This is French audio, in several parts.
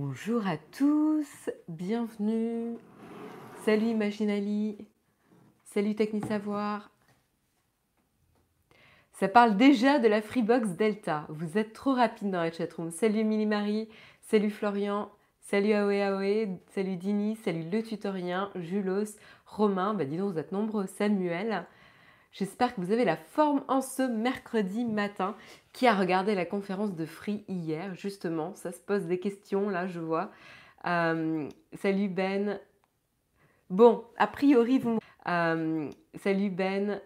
Bonjour à tous, bienvenue. Salut Imaginali, salut Technisavoir. Ça parle déjà de la Freebox Delta. Vous êtes trop rapide dans la chatroom. Salut Mini Marie, salut Florian, salut Aoe Aoe, salut Dini, salut Le Tutorien, Julos, Romain. Bah dis vous êtes nombreux. Samuel. J'espère que vous avez la forme en ce mercredi matin. Qui a regardé la conférence de Free hier Justement, ça se pose des questions là, je vois. Euh, salut Ben. Bon, a priori, vous. Euh, salut Ben.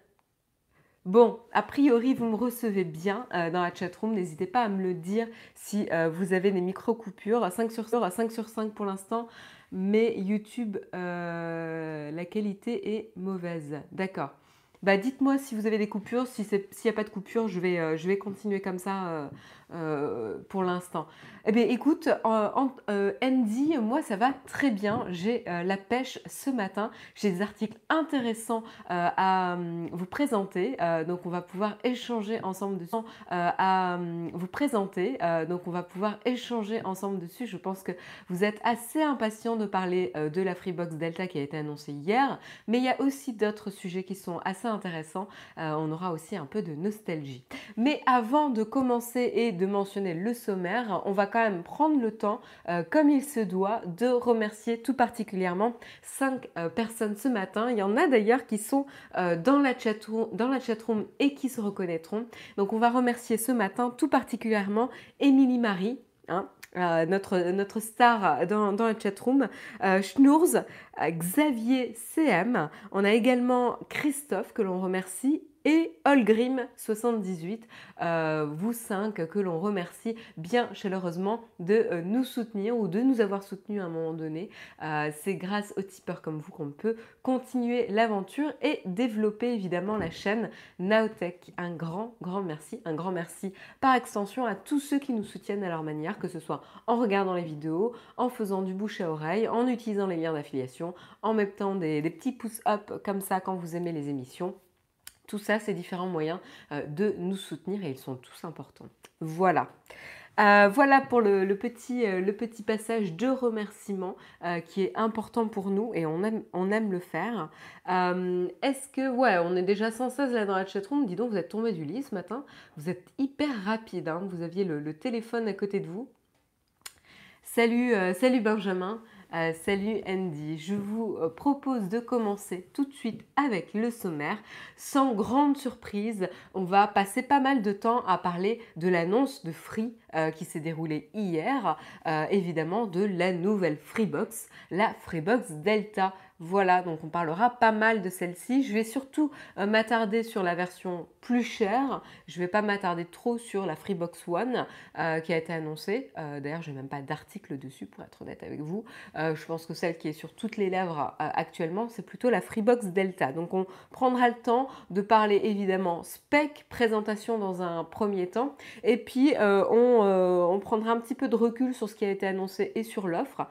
Bon, a priori, vous me recevez bien euh, dans la chatroom. N'hésitez pas à me le dire si vous avez des micro-coupures. 5 sur 5, 5 sur 5 pour l'instant. Mais YouTube, la qualité est mauvaise. D'accord. Bah, dites-moi si vous avez des coupures. S'il n'y a pas de coupure, je vais, euh, je vais continuer comme ça euh, euh, pour l'instant. Eh bien, écoute, Andy, moi, ça va très bien. J'ai la pêche ce matin. J'ai des articles intéressants à vous présenter. donc, on va pouvoir échanger ensemble dessus. à vous présenter. donc, on va pouvoir échanger ensemble dessus. Je pense que vous êtes assez impatient de parler de la Freebox Delta qui a été annoncée hier. Mais il y a aussi d'autres sujets qui sont assez intéressant. Euh, on aura aussi un peu de nostalgie. Mais avant de commencer et de mentionner le sommaire, on va quand même prendre le temps, euh, comme il se doit, de remercier tout particulièrement cinq euh, personnes ce matin. Il y en a d'ailleurs qui sont dans, la chatroom, dans et qui se reconnaîtront. Donc on va remercier ce matin tout particulièrement Émilie Marie. Hein, notre, star dans, la chatroom, euh, Schnours, Xavier CM. On a également Christophe que l'on remercie et Olgrim78, euh, vous cinq que l'on remercie bien chaleureusement de euh, nous soutenir ou de nous avoir soutenus à un moment donné. Euh, c'est grâce aux tipeurs comme vous qu'on peut continuer l'aventure et développer évidemment la chaîne Naotech. Un grand, grand merci. Un grand merci par extension à tous ceux qui nous soutiennent à leur manière, que ce soit en regardant les vidéos, en faisant du bouche à oreille, en utilisant les liens d'affiliation, en mettant des, des petits pouces-up comme ça quand vous aimez les émissions. Tout ça, c'est différents moyens euh, de nous soutenir et ils sont tous importants. Voilà. Euh, voilà pour le, petit, euh, le, petit, passage de remerciement qui est important pour nous et on aime, on aime le faire. Est-ce que, ouais, on est déjà 116 là dans la chatroom, dis donc, vous êtes tombé du lit ce matin, vous êtes hyper rapide, hein. vous aviez le, le, téléphone à côté de vous. Salut, salut Benjamin. Euh, salut Andy, je vous euh, propose de commencer tout de suite avec le sommaire. Sans grande surprise, on va passer pas mal de temps à parler de l'annonce de Free euh, qui s'est déroulée hier, évidemment de la nouvelle Freebox, la Freebox Delta. Voilà, donc on parlera pas mal de celle-ci. Je vais surtout m'attarder sur la version plus chère. Je ne vais pas m'attarder trop sur la Freebox One qui a été annoncée. D'ailleurs, je n'ai même pas d'article dessus pour être honnête avec vous. Euh, je pense que celle qui est sur toutes les lèvres euh, actuellement, c'est plutôt la Freebox Delta. Donc on prendra le temps de parler évidemment spec, présentation dans un premier temps, et puis euh, on, prendra un petit peu de recul sur ce qui a été annoncé et sur l'offre.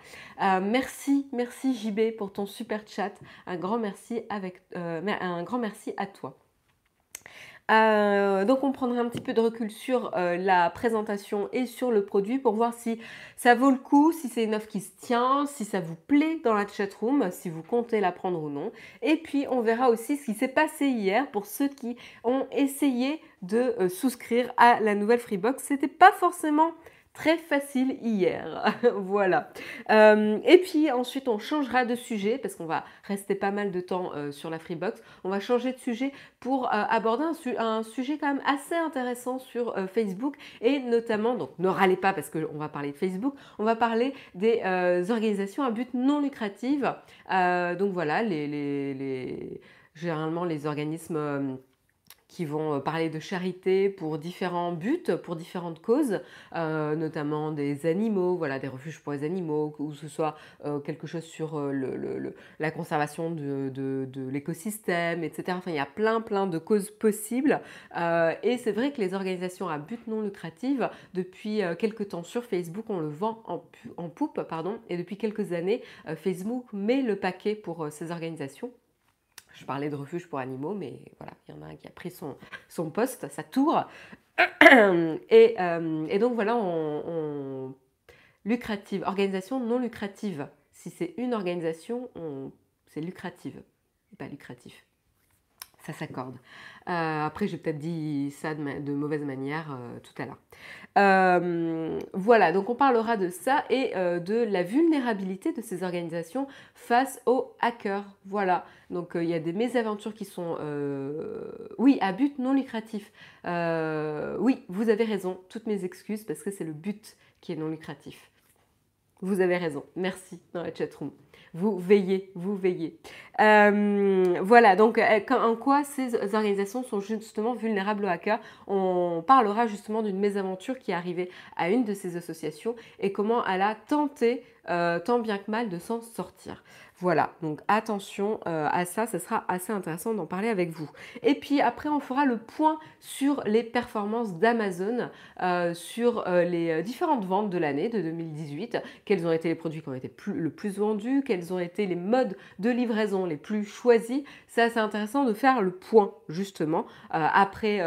merci, merci JB pour ton super chat. Un grand merci avec, un grand merci à toi. Euh, donc on prendra un petit peu de recul sur euh, la présentation et sur le produit pour voir si ça vaut le coup, si c'est une offre qui se tient, si ça vous plaît dans la chatroom, si vous comptez la prendre ou non. Et puis on verra aussi ce qui s'est passé hier pour ceux qui ont essayé de euh, souscrire à la nouvelle Freebox. C'était pas forcément très facile hier. voilà. Euh, et puis ensuite, on changera de sujet parce qu'on va rester pas mal de temps euh, sur la Freebox. On va changer de sujet pour euh, aborder un, sujet quand même assez intéressant sur Facebook et notamment, donc ne râlez pas parce qu'on va parler de Facebook, on va parler des organisations à but non lucratif. donc voilà, généralement les organismes qui vont euh, parler de charité pour différents buts, pour différentes causes, euh, notamment des animaux, voilà, des refuges pour les animaux, ou ce soit euh, quelque chose sur le, la conservation de, de, l'écosystème, etc. Enfin, il y a plein, plein de causes possibles. et c'est vrai que les organisations à but non lucratif, depuis quelques temps sur Facebook, on le vend en, en poupe, pardon, et depuis quelques années, Facebook met le paquet pour ces organisations. Je parlais de refuge pour animaux, mais voilà, il y en a un qui a pris son, son poste, sa tour. Et, euh, et donc voilà, on, lucrative. Organisation non lucrative. Si c'est une organisation, c'est lucrative pas lucratif ça s'accorde. Euh, après, j'ai peut-être dit ça de, mauvaise manière euh, tout à l'heure. Euh, voilà, donc on parlera de ça et de la vulnérabilité de ces organisations face aux hackers. Voilà, donc il y a des mésaventures qui sont, oui, à but non lucratif. oui, vous avez raison, toutes mes excuses parce que c'est le but qui est non lucratif. Vous avez raison, merci dans la chatroom vous veillez, vous veillez. Euh, voilà, donc euh, en quoi ces organisations sont justement vulnérables aux hackers On parlera justement d'une mésaventure qui est arrivée à une de ces associations et comment elle a tenté, euh, tant bien que mal, de s'en sortir. Voilà, donc attention euh, à ça, ce sera assez intéressant d'en parler avec vous. Et puis après, on fera le point sur les performances d'Amazon, euh, sur euh, les différentes ventes de l'année de 2018, quels ont été les produits qui ont été le plus vendus, quels ont été les modes de livraison les plus choisis? C'est assez intéressant de faire le point justement, après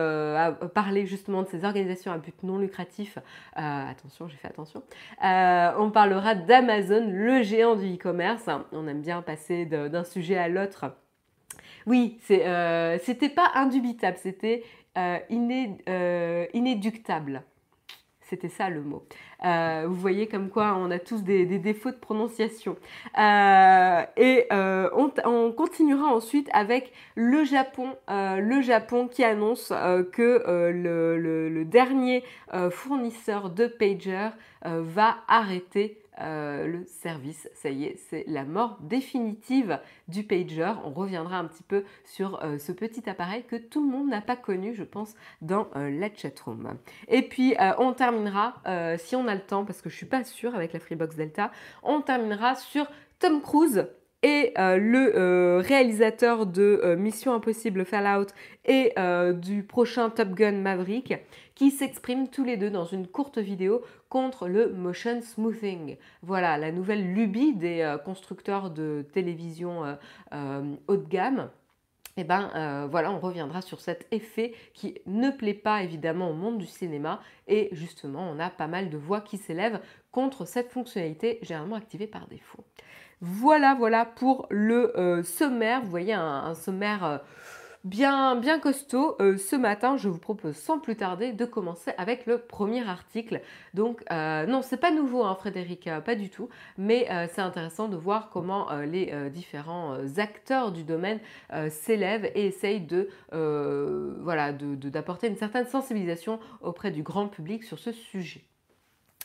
parler justement de ces organisations à but non lucratif. attention, j'ai fait attention. on parlera d'Amazon, le géant du e-commerce. On a bien passer d'un sujet à l'autre. Oui, euh, c'était pas indubitable, c'était euh, euh, inéductable. C'était ça le mot. vous voyez comme quoi on a tous des, défauts de prononciation. et on, continuera ensuite avec le Japon. le Japon qui annonce que le, le, dernier fournisseur de pager va arrêter euh, le service. Ça y est, c'est la mort définitive du pager. On reviendra un petit peu sur euh, ce petit appareil que tout le monde n'a pas connu, je pense, dans euh, la chatroom. Et puis, on terminera, si on a le temps, parce que je suis pas sûre avec la Freebox Delta, on terminera sur Tom Cruise et le réalisateur de Mission Impossible Fallout et du prochain Top Gun Maverick qui s'expriment tous les deux dans une courte vidéo contre le motion smoothing. Voilà, la nouvelle lubie des euh, constructeurs de télévision euh, euh, haut de gamme. Et eh ben voilà, on reviendra sur cet effet qui ne plaît pas évidemment au monde du cinéma et justement on a pas mal de voix qui s'élèvent contre cette fonctionnalité généralement activée par défaut. Voilà, voilà pour le sommaire. Vous voyez un sommaire bien, bien costaud. Euh, ce matin, je vous propose sans plus tarder de commencer avec le premier article. Donc, euh, non, c'est pas nouveau, hein, Frédéric, euh, pas du tout, mais c'est intéressant de voir comment les différents acteurs du domaine s'élèvent et essayent d'apporter une certaine sensibilisation auprès du grand public sur ce sujet.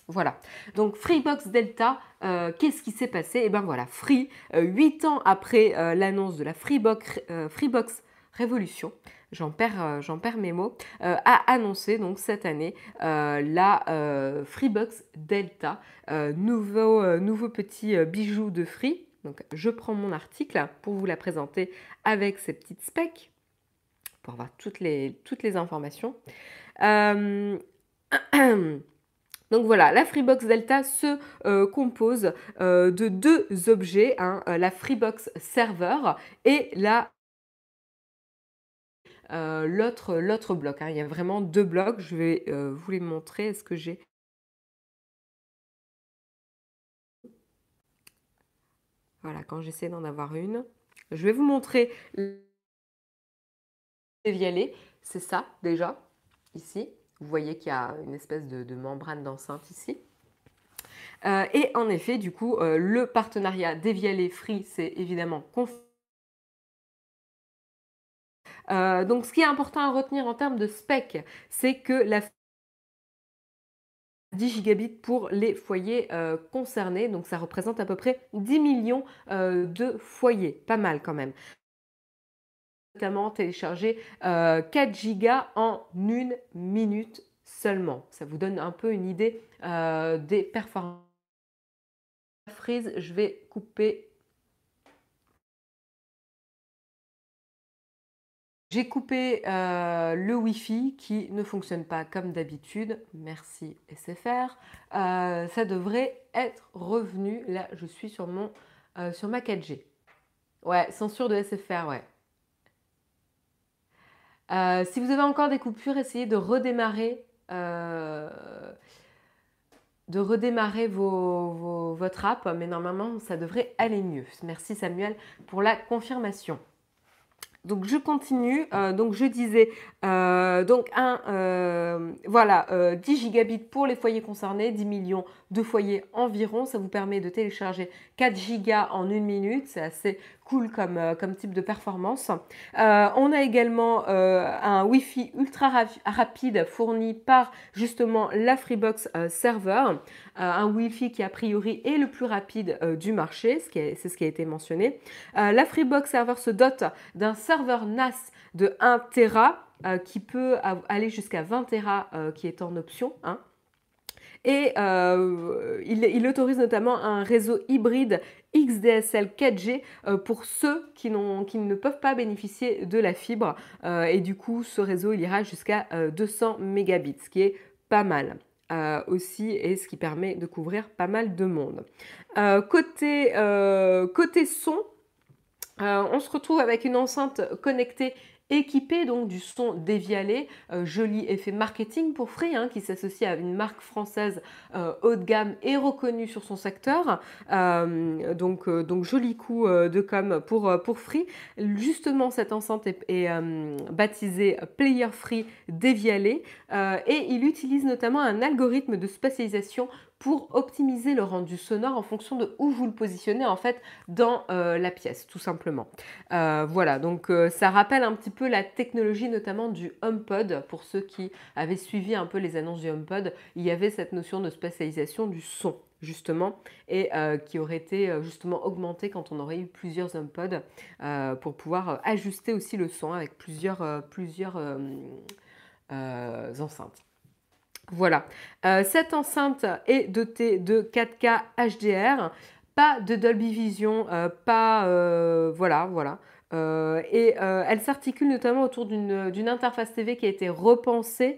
Voilà. Donc Freebox Delta, qu'est-ce qui s'est passé? Et eh bien voilà, Free, 8 ans après l'annonce de la Freebox, Freebox Révolution, j'en perds, euh, perds mes mots, euh, a annoncé donc cette année euh, la Freebox Delta, nouveau, nouveau petit bijou de Free. Donc je prends mon article pour vous la présenter avec ces petites specs pour avoir toutes les, toutes les informations. Donc voilà, la Freebox Delta se compose de deux objets, hein, la Freebox Server et la euh, l'autre, bloc. Hein. Il y a vraiment deux blocs. Je vais euh, vous les montrer. Est-ce que j'ai... Voilà, quand j'essaie d'en avoir une. Je vais vous montrer dévialer. C'est ça déjà, ici. Vous voyez qu'il y a une espèce de, membrane d'enceinte ici. Euh, et en effet, du coup, le partenariat Dévialer Free, c'est évidemment euh, donc ce qui est important à retenir en termes de spec, c'est que la 10 gigabits pour les foyers euh, concernés, donc ça représente à peu près 10 millions euh, de foyers, pas mal quand même. Notamment télécharger 4 gigas en une minute seulement. Ça vous donne un peu une idée des performances. Freeze, je vais couper J'ai coupé euh, le Wi-Fi qui ne fonctionne pas comme d'habitude. Merci SFR. Euh, ça devrait être revenu. Là, je suis sur, mon, euh, sur ma 4G. Ouais, censure de SFR, ouais. Si vous avez encore des coupures, essayez de redémarrer de redémarrer votre app, mais normalement, ça devrait aller mieux. Merci Samuel pour la confirmation. Donc je continue. Euh, donc je disais euh, donc un euh, voilà 10 gigabits pour les foyers concernés, 10 millions de foyers environ. Ça vous permet de télécharger 4 gigas en une minute. C'est assez cool comme, comme type de performance. on a également un Wi-Fi ultra rapide fourni par justement la Freebox Server. un Wi-Fi qui a priori est le plus rapide du marché, c'est ce qui a été mentionné. la Freebox Server se dote d'un serveur NAS de 1 Tera euh, qui peut aller jusqu'à 20 Tera euh, qui est en option. Hein. Et euh, il, autorise notamment un réseau hybride XDSL 4G pour ceux qui, ne peuvent pas bénéficier de la fibre. et du coup, ce réseau, il ira jusqu'à 200 mégabits, ce qui est pas mal. aussi et ce qui permet de couvrir pas mal de monde. côté, son, euh, on se retrouve avec une enceinte connectée équipée donc du son dévialé, euh, joli effet marketing pour Free hein, qui s'associe à une marque française euh, haut de gamme et reconnue sur son secteur. donc, donc joli coup de com pour, pour Free. Justement cette enceinte est, baptisée Player Free dévialé et il utilise notamment un algorithme de spatialisation pour optimiser le rendu sonore en fonction de où vous le positionnez en fait dans euh, la pièce tout simplement. Euh, voilà, donc euh, ça rappelle un petit peu la technologie notamment du HomePod. Pour ceux qui avaient suivi un peu les annonces du HomePod, il y avait cette notion de spatialisation du son justement et qui aurait été justement augmentée quand on aurait eu plusieurs HomePod pour pouvoir ajuster aussi le son avec plusieurs enceintes. Voilà, euh, cette enceinte est dotée de 4K HDR, pas de Dolby Vision, euh, pas... Euh, voilà, voilà. et elle s'articule notamment autour d'une interface TV qui a été repensée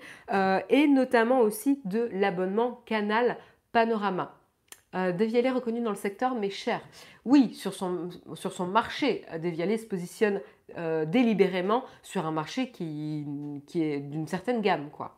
et notamment aussi de l'abonnement Canal Panorama. Devialet reconnu dans le secteur mais cher. Oui, sur son, marché, Devialet se positionne délibérément sur un marché qui, qui est d'une certaine gamme. quoi.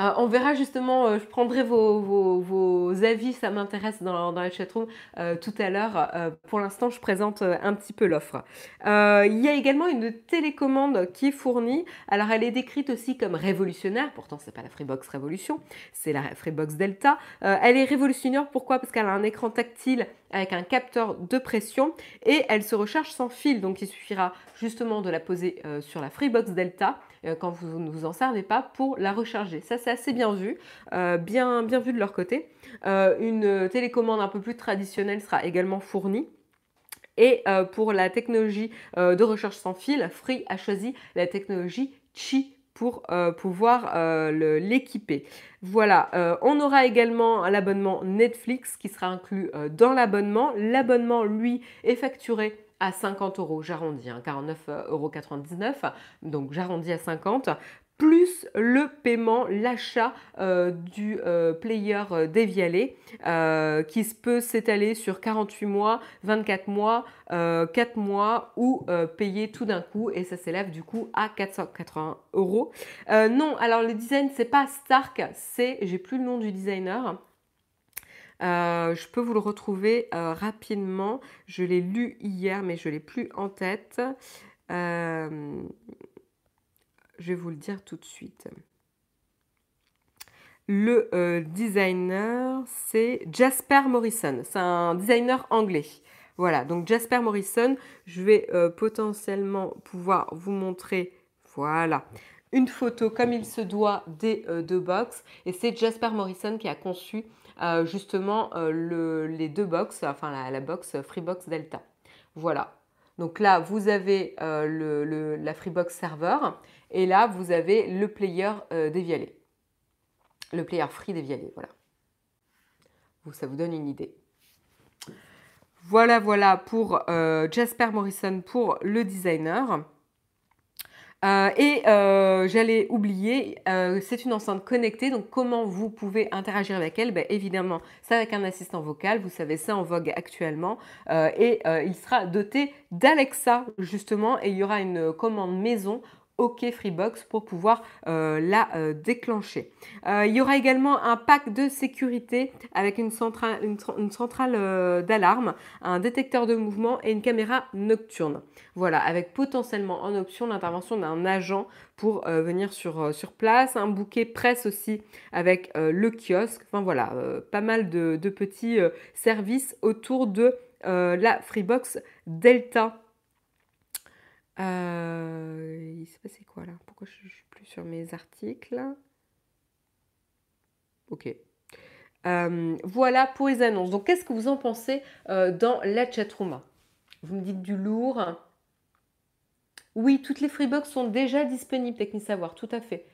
Euh, on verra justement, euh, je prendrai vos, avis, ça m'intéresse dans, la chatroom euh, tout à l'heure. pour l'instant, je présente un petit peu l'offre. il y a également une télécommande qui est fournie. Alors, elle est décrite aussi comme révolutionnaire. Pourtant, c'est pas la Freebox Révolution, c'est la Freebox Delta. elle est révolutionnaire, pourquoi? Parce qu'elle a un écran tactile avec un capteur de pression et elle se recharge sans fil. Donc, il suffira justement de la poser sur la Freebox Delta quand vous ne vous en servez pas pour la recharger. Ça, c'est assez bien vu, euh, bien, bien vu de leur côté. Euh, une télécommande un peu plus traditionnelle sera également fournie. Et pour la technologie de recharge sans fil, Free a choisi la technologie Qi pour pouvoir l'équiper. Voilà, on aura également l'abonnement Netflix qui sera inclus dans l'abonnement. L'abonnement, lui, est facturé à 50 euros, j'arrondis, hein, 49,99 euros, donc j'arrondis à 50 plus le paiement, l'achat euh, du euh, player euh, dévialé qui peut s'étaler sur 48 mois, 24 mois, 4 mois ou payer tout d'un coup et ça s'élève du coup à 480 euros. non, alors le design c'est pas Stark, c'est, j'ai plus le nom du designer, euh, je peux vous le retrouver euh, rapidement. Je l'ai lu hier, mais je ne l'ai plus en tête. Euh, je vais vous le dire tout de suite. Le designer, c'est Jasper Morrison. C'est un designer anglais. Voilà, donc Jasper Morrison, je vais potentiellement pouvoir vous montrer, voilà, une photo comme il se doit des deux box. Et c'est Jasper Morrison qui a conçu euh, justement euh, les deux box, enfin la, box Freebox Delta. Voilà. Donc là, vous avez euh, la Freebox Server et là, vous avez le player dévialé. Le player free dévialé, voilà. Ça vous donne une idée. Voilà, voilà pour Jasper Morrison pour le designer. Euh, et euh, j'allais oublier, euh, c'est une enceinte connectée, donc comment vous pouvez interagir avec elle? Ben, Évidemment, c'est avec un assistant vocal, vous savez, c'est en vogue actuellement, et il sera doté d'Alexa, justement, et il y aura une commande maison OK Freebox pour pouvoir la déclencher. il y aura également un pack de sécurité avec une centrale, d'alarme, un détecteur de mouvement et une caméra nocturne. Voilà, avec potentiellement en option l'intervention d'un agent pour euh, venir sur, euh, sur place, un bouquet presse aussi avec euh, le kiosque, enfin voilà, pas mal de, petits services autour de la Freebox Delta. Il s'est passé quoi là? Pourquoi je ne suis plus sur mes articles Ok. voilà pour les annonces. Donc, qu'est-ce que vous en pensez dans la chatroom? Vous me dites du lourd. Oui, toutes les Freebox sont déjà disponibles, Technique Savoir, tout à fait.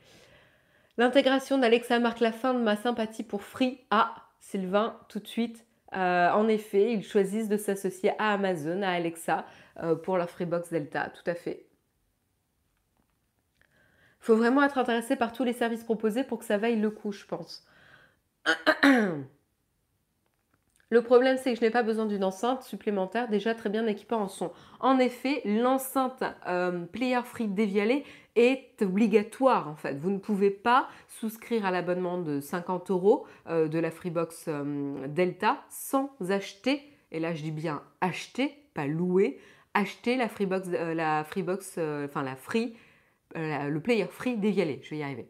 L'intégration d'Alexa marque la fin de ma sympathie pour Free. Ah, Sylvain, tout de suite. Euh, en effet, ils choisissent de s'associer à Amazon, à Alexa, euh, pour la Freebox Delta, tout à fait. Il faut vraiment être intéressé par tous les services proposés pour que ça vaille le coup, je pense. Le problème, c'est que je n'ai pas besoin d'une enceinte supplémentaire déjà très bien équipée en son. En effet, l'enceinte euh, Player Free dévialée est obligatoire en fait. Vous ne pouvez pas souscrire à l'abonnement de 50 euros euh, de la Freebox euh, Delta sans acheter, et là je dis bien acheter, pas louer, acheter la Freebox, la Freebox, enfin la Free, le Player Free dévialé. Je vais y arriver.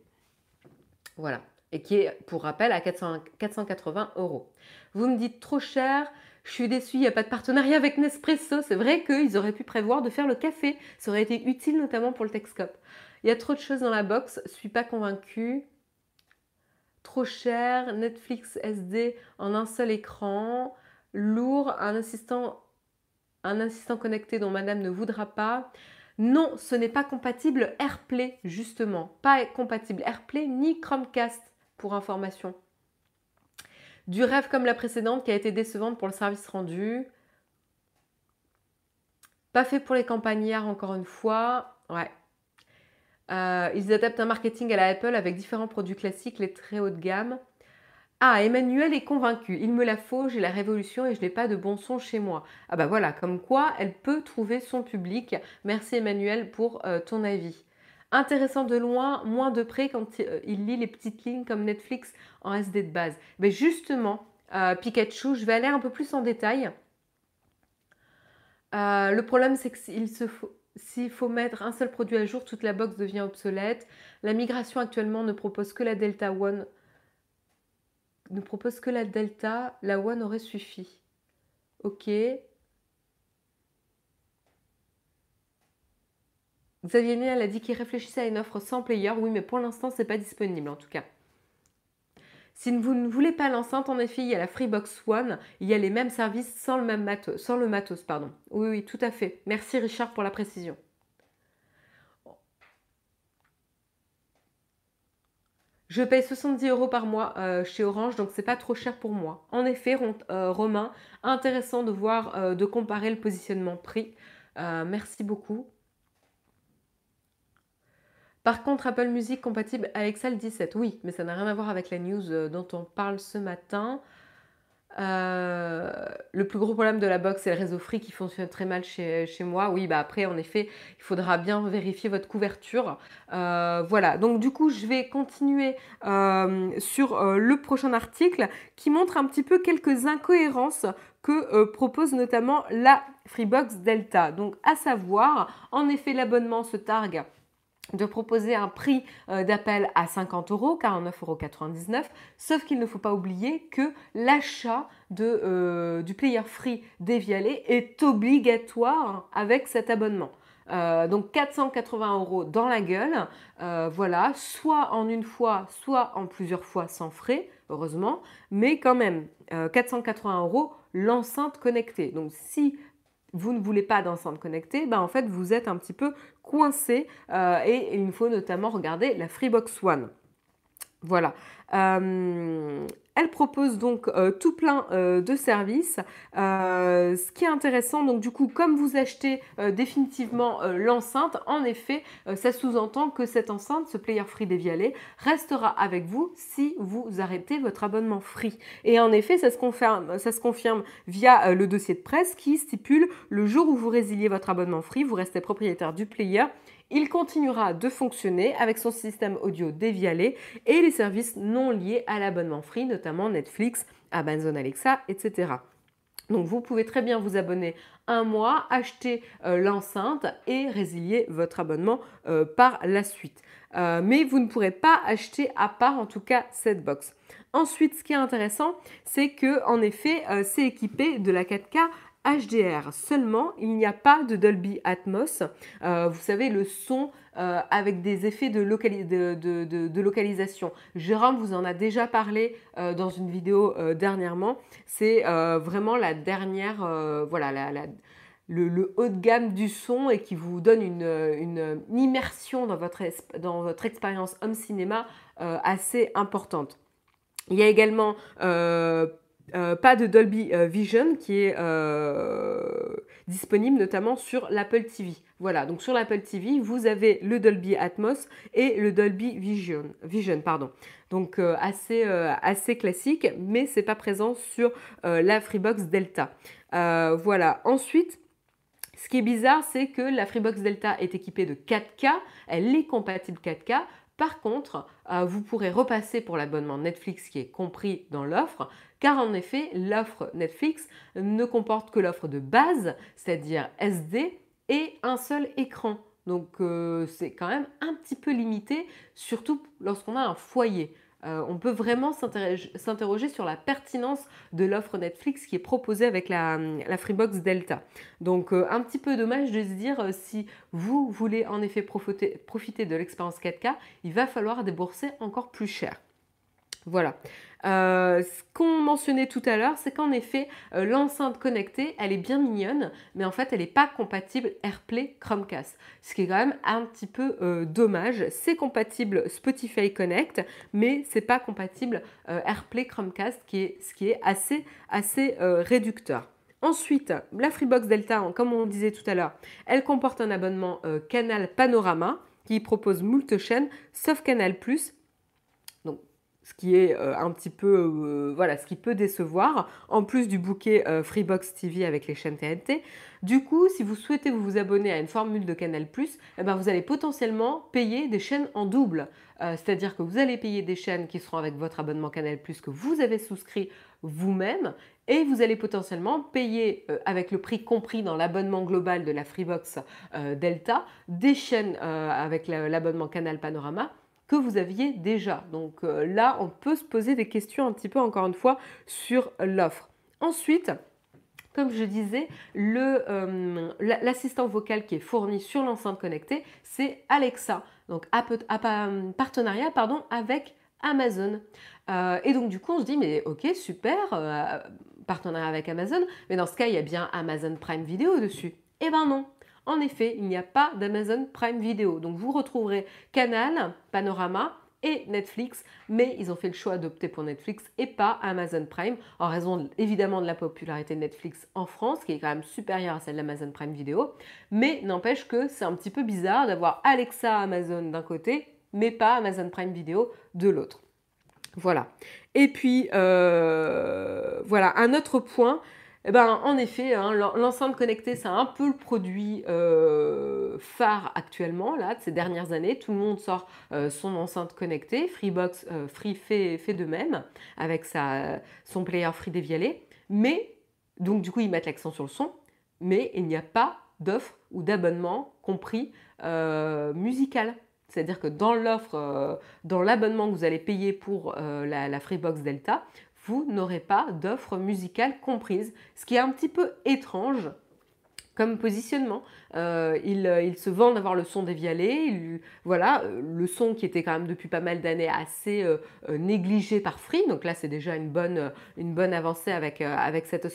Voilà et qui est, pour rappel, à 480 euros. Vous me dites trop cher, je suis déçue, il n'y a pas de partenariat avec Nespresso. C'est vrai qu'ils auraient pu prévoir de faire le café. Ça aurait été utile notamment pour le Texcope. Il y a trop de choses dans la box, je suis pas convaincue. Trop cher, Netflix SD en un seul écran, lourd, un assistant, un assistant connecté dont madame ne voudra pas. Non, ce n'est pas compatible AirPlay, justement. Pas compatible AirPlay ni Chromecast pour information. Du rêve comme la précédente qui a été décevante pour le service rendu. Pas fait pour les campagnards encore une fois. Ouais. Euh, ils adaptent un marketing à la Apple avec différents produits classiques, les très haut de gamme. Ah, Emmanuel est convaincu. Il me la faut, j'ai la révolution et je n'ai pas de bon son chez moi. Ah bah voilà, comme quoi elle peut trouver son public. Merci Emmanuel pour euh, ton avis. Intéressant de loin, moins de près quand euh, il lit les petites lignes comme Netflix en SD de base. Mais justement, euh, Pikachu, je vais aller un peu plus en détail. Euh, le problème, c'est que s'il faut, mettre un seul produit à jour, toute la box devient obsolète. La migration actuellement ne propose que la Delta One. Ne propose que la Delta. La One aurait suffi. Ok. Xavier Niel a dit qu'il réfléchissait à une offre sans player. Oui, mais pour l'instant, ce n'est pas disponible en tout cas. Si vous ne voulez pas l'enceinte, en effet, il y a la Freebox One. Il y a les mêmes services sans le, même matos. Pardon. Oui, oui, tout à fait. Merci Richard pour la précision. Je paye 70 euros par mois euh, chez Orange, donc c'est pas trop cher pour moi. En effet, euh, Romain, intéressant de voir, euh, de comparer le positionnement prix. merci beaucoup. Par contre, Apple Music compatible Alexa le 17. Oui, mais ça n'a rien à voir avec la news euh, dont on parle ce matin. Euh, le plus gros problème de la box, c'est le réseau free qui fonctionne très mal chez, moi. Oui, bah après, en effet, il faudra bien vérifier votre couverture. Euh, voilà, donc du coup, je vais continuer sur le prochain article qui montre un petit peu quelques incohérences que propose notamment la Freebox Delta. Donc, à savoir, en effet, l'abonnement se targue de proposer un prix euh, d'appel à 50 euros, 49,99 euros, sauf qu'il ne faut pas oublier que l'achat euh, du player free dévialé est obligatoire avec cet abonnement. Euh, donc 480 euros dans la gueule, voilà, soit en une fois, soit en plusieurs fois sans frais, heureusement, mais quand même 480 euros l'enceinte connectée. Donc si vous ne voulez pas d'enceinte connectée, ben en fait vous êtes un petit peu coincé euh, et il faut notamment regarder la Freebox One. Voilà. Euh, elle propose donc euh, tout plein euh, de services. ce qui est intéressant, donc du coup, comme vous achetez définitivement l'enceinte, en effet, ça sous-entend que cette enceinte, ce player free dévialé, restera avec vous si vous arrêtez votre abonnement free. Et en effet, ça se confirme, ça se confirme via le dossier de presse qui stipule le jour où vous résiliez votre abonnement free, vous restez propriétaire du player Il continuera de fonctionner avec son système audio dévialé et les services non liés à l'abonnement free, notamment Netflix, Amazon Alexa, etc. Donc vous pouvez très bien vous abonner un mois, acheter euh, l'enceinte et résilier votre abonnement euh, par la suite. Euh, mais vous ne pourrez pas acheter à part en tout cas cette box. Ensuite, ce qui est intéressant, c'est que en effet, c'est équipé de la 4K HDR seulement, il n'y a pas de Dolby Atmos. vous savez, le son euh, avec des effets de, localisation. Jérôme vous en a déjà parlé euh, dans une vidéo euh, dernièrement. C'est vraiment la dernière, voilà, le, haut de gamme du son et qui vous donne une, immersion dans votre, dans votre expérience home cinéma assez importante. Il y a également euh, pas de Dolby euh, Vision qui est euh, disponible notamment sur l'Apple TV. Voilà, donc sur l'Apple TV, vous avez le Dolby Atmos et le Dolby Vision. Vision pardon. Donc assez, classique, mais c'est pas présent sur la Freebox Delta. voilà, ensuite, ce qui est bizarre, c'est que la Freebox Delta est équipée de 4K, elle est compatible 4K, par contre, vous pourrez repasser pour l'abonnement Netflix qui est compris dans l'offre, car en effet, l'offre Netflix ne comporte que l'offre de base, c'est-à-dire SD, et un seul écran. Donc euh, c'est quand même un petit peu limité, surtout lorsqu'on a un foyer. Euh, on peut vraiment s'interroger sur la pertinence de l'offre Netflix qui est proposée avec la, Freebox Delta. Donc euh, un petit peu dommage de se dire si vous voulez en effet profiter de l'expérience 4K, il va falloir débourser encore plus cher. Voilà. Euh, ce qu'on mentionnait tout à l'heure, c'est qu'en effet, euh, l'enceinte connectée, elle est bien mignonne, mais en fait, elle n'est pas compatible AirPlay Chromecast. Ce qui est quand même un petit peu euh, dommage. C'est compatible Spotify Connect, mais c'est pas compatible AirPlay Chromecast, ce qui est assez, assez réducteur. Ensuite, la Freebox Delta, comme on disait tout à l'heure, elle comporte un abonnement Canal Panorama qui propose moult chaînes, sauf Canal+, ce qui est euh, un petit peu, euh, voilà, ce qui peut décevoir, en plus du bouquet euh, Freebox TV avec les chaînes TNT. Du coup, si vous souhaitez vous abonner à une formule de Canal+, eh ben, vous allez potentiellement payer des chaînes en double. C'est-à-dire que vous allez payer des chaînes qui seront avec votre abonnement Canal+, que vous avez souscrit vous-même, et vous allez potentiellement payer avec le prix compris dans l'abonnement global de la Freebox Delta des chaînes avec l'abonnement Canal Panorama que vous aviez déjà. Donc euh, là, on peut se poser des questions un petit peu, encore une fois, sur l'offre. Ensuite, comme je disais, euh, l'assistant vocal qui est fourni sur l'enceinte connectée, c'est Alexa. Donc, partenariat avec Amazon. Euh, et donc, du coup, on se dit, mais ok, super, partenariat avec Amazon, mais dans ce cas, il y a bien Amazon Prime Video dessus. Eh ben non, en effet, il n'y a pas d'Amazon Prime Video. Donc vous retrouverez Canal, Panorama et Netflix, mais ils ont fait le choix d'opter pour Netflix et pas Amazon Prime, en raison évidemment de la popularité de Netflix en France, qui est quand même supérieure à celle d'Amazon Prime Video. Mais n'empêche que c'est un petit peu bizarre d'avoir Alexa Amazon d'un côté, mais pas Amazon Prime Video de l'autre. Voilà. Et puis, euh, voilà, un autre point, eh ben, en effet, hein, l'enceinte connectée, c'est un peu le produit euh, phare actuellement, là, de ces dernières années. Tout le monde sort euh, son enceinte connectée. Freebox, euh, Free fait, de même, avec sa, son player Free dévialé. Mais, donc du coup, ils mettent l'accent sur le son, mais il n'y a pas d'offre ou d'abonnement compris musical. C'est-à-dire que dans l'offre, dans l'abonnement que vous allez payer pour la, Freebox Delta, vous n'aurez pas d'offre musicale comprise, ce qui est un petit peu étrange comme positionnement. Euh, euh, ils, se vendent d'avoir le son dévialé, voilà, euh, le son qui était quand même depuis pas mal d'années assez négligé par Free, donc là c'est déjà une bonne, avancée avec, cette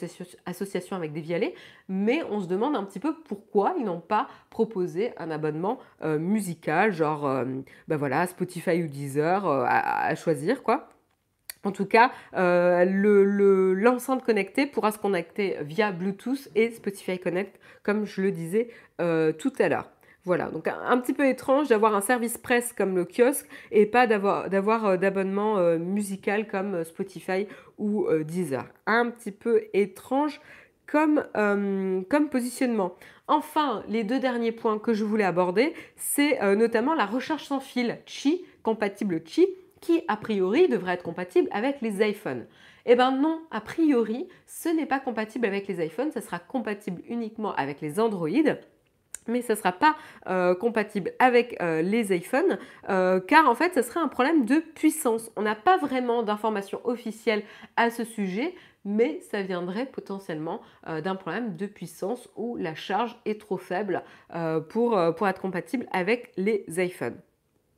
association, avec dévialé, mais on se demande un petit peu pourquoi ils n'ont pas proposé un abonnement musical, genre ben voilà, Spotify ou Deezer à choisir quoi. En tout cas, euh, l'enceinte connectée pourra se connecter via Bluetooth et Spotify Connect, comme je le disais euh, tout à l'heure. Voilà, donc un, petit peu étrange d'avoir un service presse comme le kiosque et pas d'avoir euh, d'abonnement musical comme Spotify ou Deezer. Un petit peu étrange comme, comme positionnement. Enfin, les deux derniers points que je voulais aborder, c'est notamment la recherche sans fil Qi, compatible Qi, qui a priori devrait être compatible avec les iPhones. Eh bien non, a priori, ce n'est pas compatible avec les iPhones, ça sera compatible uniquement avec les Android mais ça ne sera pas euh, compatible avec euh, les iPhones, euh, car en fait, ce serait un problème de puissance. On n'a pas vraiment d'informations officielles à ce sujet, mais ça viendrait potentiellement d'un problème de puissance où la charge est trop faible pour, pour être compatible avec les iPhones.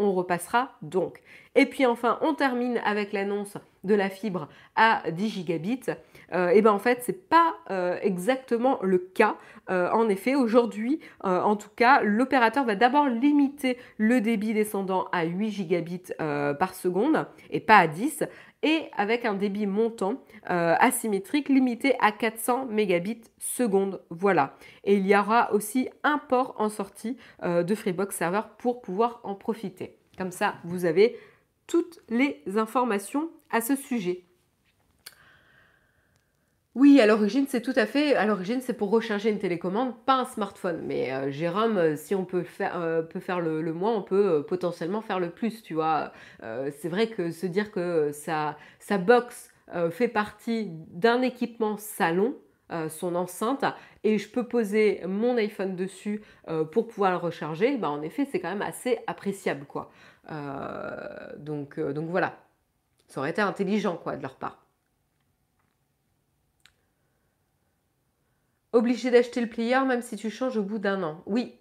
On repassera donc. Et puis enfin, on termine avec l'annonce de la fibre à 10 gigabits. Euh, et ben en fait, c'est pas euh, exactement le cas. Euh, en effet, aujourd'hui, en tout cas, l'opérateur va d'abord limiter le débit descendant à 8 gigabits par seconde et pas à 10 et avec un débit montant asymétrique limité à 400 mégabits seconde. Voilà. Et il y aura aussi un port en sortie de Freebox Server pour pouvoir en profiter. Comme ça, vous avez toutes les informations à ce sujet. Oui, à l'origine, c'est tout à fait. À l'origine, c'est pour recharger une télécommande, pas un smartphone. Mais euh, Jérôme, euh, si on peut faire, euh, peut faire le, moins, on peut potentiellement faire le plus, tu vois. c'est vrai que se dire que sa, box fait partie d'un équipement salon, son enceinte, et je peux poser mon iPhone dessus pour pouvoir le recharger, bah, en effet, c'est quand même assez appréciable, quoi. donc, donc voilà. Ça aurait été intelligent, quoi, de leur part. Obligé d'acheter le plieur même si tu changes au bout d'un an. Oui.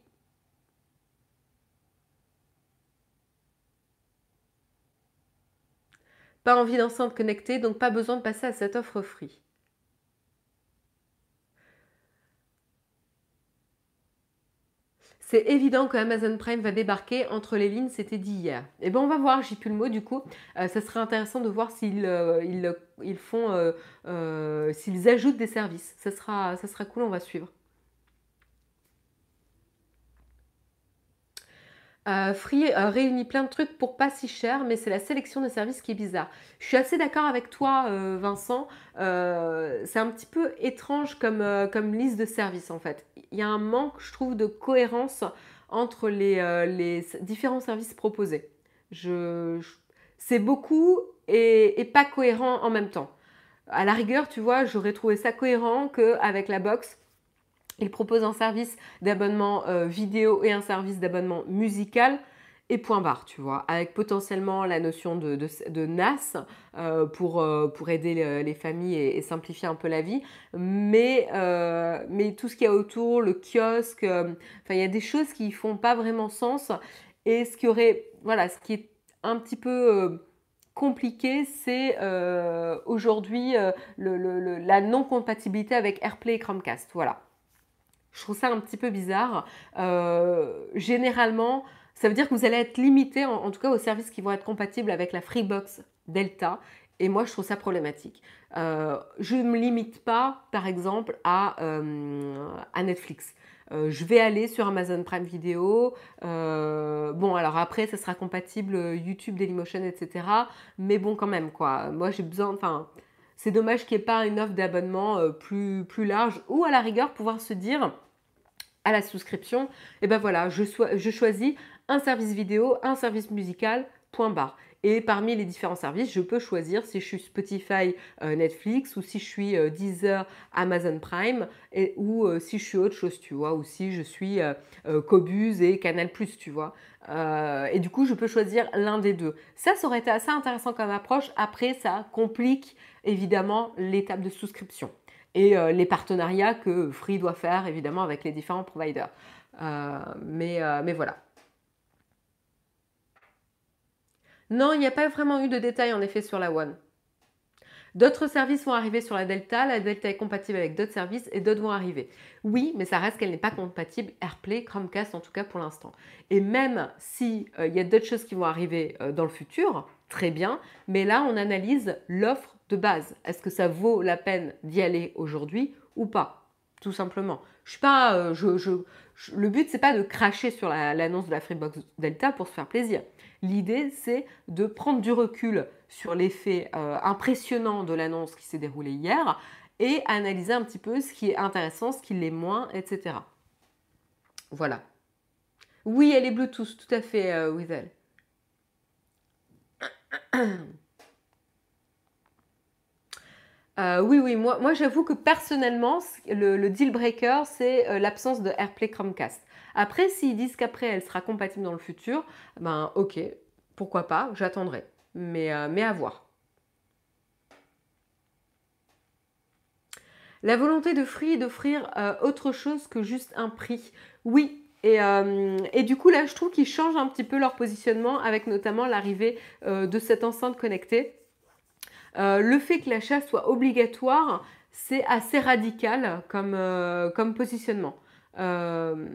Pas envie d'enceinte connectée, donc pas besoin de passer à cette offre free. C'est évident que Amazon Prime va débarquer entre les lignes, c'était dit hier. Et eh bien on va voir, j'ai plus le mot du coup. Euh, ça serait intéressant de voir s'ils euh, ils, font, euh, s'ils ajoutent des services. Ça sera, ça sera cool, on va suivre. Free réunit plein de trucs pour pas si cher, mais c'est la sélection des services qui est bizarre. Je suis assez d'accord avec toi, Vincent. c'est un petit peu étrange comme, comme liste de services en fait. Il y a un manque, je trouve, de cohérence entre les, les différents services proposés. C'est beaucoup et, pas cohérent en même temps. À la rigueur, tu vois, j'aurais trouvé ça cohérent qu'avec la box, il propose un service d'abonnement euh, vidéo et un service d'abonnement musical point barre, tu vois, avec potentiellement la notion de, NAS euh, pour, euh, pour aider les, familles et, simplifier un peu la vie. Mais, mais tout ce qu'il y a autour, le kiosque, enfin, il y a des choses qui ne font pas vraiment sens. Et ce qui aurait, voilà, ce qui est un petit peu compliqué, c'est aujourd'hui la non-compatibilité avec AirPlay et Chromecast. Voilà. Je trouve ça un petit peu bizarre. Euh, généralement, ça veut dire que vous allez être limité, en, tout cas, aux services qui vont être compatibles avec la Freebox Delta. Et moi, je trouve ça problématique. Euh, je ne me limite pas, par exemple, à, euh, à Netflix. je vais aller sur Amazon Prime Video. bon, alors après, ça sera compatible YouTube, Dailymotion, etc. Mais bon, quand même, quoi. Moi, j'ai besoin. Enfin, c'est dommage qu'il n'y ait pas une offre d'abonnement euh, plus, plus large ou à la rigueur pouvoir se dire à la souscription, et eh ben voilà, je, je choisis un service vidéo, un service musical, point barre. Et parmi les différents services, je peux choisir si je suis Spotify, euh, Netflix, ou si je suis euh, Deezer, Amazon Prime, ou si je suis autre chose, tu vois, ou si je suis Cobus et Canal+, tu vois. et du coup, je peux choisir l'un des deux. Ça, ça aurait été assez intéressant comme approche. Après, ça complique évidemment l'étape de souscription et euh, les partenariats que Free doit faire évidemment avec les différents providers. Euh, euh, mais voilà. Non, il n'y a pas vraiment eu de détails en effet sur la One. D'autres services vont arriver sur la Delta, la Delta est compatible avec d'autres services et d'autres vont arriver. Oui, mais ça reste qu'elle n'est pas compatible AirPlay, Chromecast en tout cas pour l'instant. Et même si il y a d'autres choses qui vont arriver dans le futur, très bien, mais là on analyse l'offre de base. Est-ce que ça vaut la peine d'y aller aujourd'hui ou pas Tout simplement. Je suis pas, euh, le but c'est pas de cracher sur l'annonce de la Freebox Delta pour se faire plaisir. L'idée c'est de prendre du recul sur l'effet euh, impressionnant de l'annonce qui s'est déroulée hier et analyser un petit peu ce qui est intéressant, ce qui l'est moins, etc. Voilà. Oui, elle est Bluetooth, tout à fait, euh, Wizel. Euh, oui, oui, moi, j'avoue que personnellement, le, deal breaker, c'est euh, l'absence de AirPlay Chromecast. Après, s'ils disent qu'après, elle sera compatible dans le futur, ben ok, pourquoi pas, j'attendrai. Mais, euh, mais à voir. La volonté de Free d'offrir autre chose que juste un prix. Oui, et, du coup, là, je trouve qu'ils changent un petit peu leur positionnement avec notamment l'arrivée de cette enceinte connectée. Euh, le fait que l'achat soit obligatoire, c'est assez radical comme, euh, positionnement. Euh,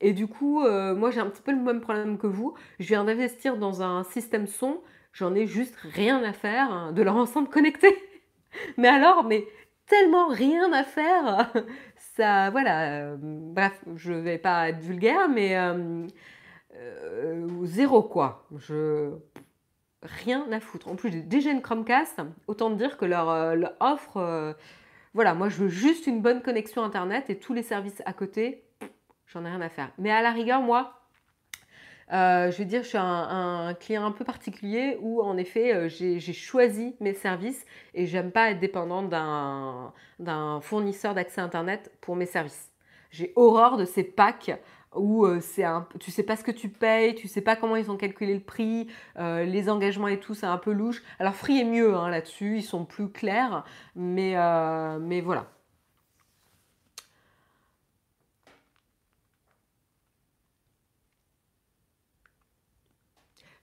et du coup, moi j'ai un petit peu le même problème que vous. Je viens d'investir dans un système son, j'en ai juste rien à faire de leur ensemble connecté. mais alors, mais tellement rien à faire. Ça, voilà. bref, je vais pas être vulgaire, mais zéro quoi. Je rien à foutre. En plus, j'ai déjà une Chromecast, autant dire que leur, euh, offre, euh, voilà, moi je veux juste une bonne connexion Internet et tous les services à côté, j'en ai rien à faire. Mais à la rigueur, moi, euh, je vais dire, je suis un, client un peu particulier où en effet, j'ai choisi mes services et j'aime pas être dépendante d'un fournisseur d'accès Internet pour mes services. J'ai horreur de ces packs où euh, c'est un, tu sais pas ce que tu payes, tu sais pas comment ils ont calculé le prix, euh, les engagements et tout, c'est un peu louche. Alors Free est mieux hein, là-dessus, ils sont plus clairs, mais, euh, mais voilà.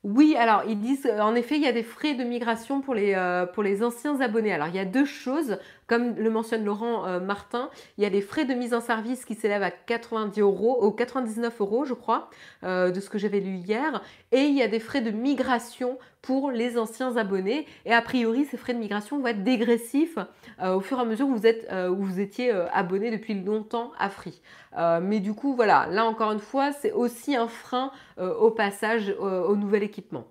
Oui, alors ils disent, en effet, il y a des frais de migration pour les, pour les anciens abonnés. Alors il y a deux choses. Comme le mentionne Laurent euh, Martin, il y a des frais de mise en service qui s'élèvent à 90 euros, ou 99 euros, je crois, euh, de ce que j'avais lu hier. Et il y a des frais de migration pour les anciens abonnés. Et a priori, ces frais de migration vont être dégressifs euh, au fur et à mesure où vous, êtes, où vous étiez abonné depuis longtemps à Free. mais du coup, voilà, là encore une fois, c'est aussi un frein au passage au nouvel équipement.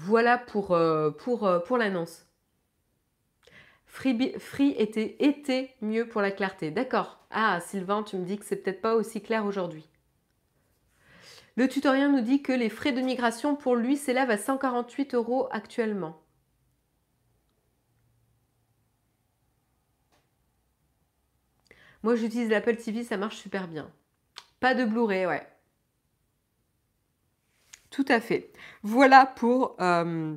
Voilà pour, euh, euh, pour l'annonce. Free, était, mieux pour la clarté. D'accord. Ah, Sylvain, tu me dis que c'est peut-être pas aussi clair aujourd'hui. Le tutoriel nous dit que les frais de migration pour lui s'élèvent à 148 euros actuellement. Moi, j'utilise l'Apple TV, ça marche super bien. Pas de Blu-ray, ouais. Tout à fait. Voilà pour, euh,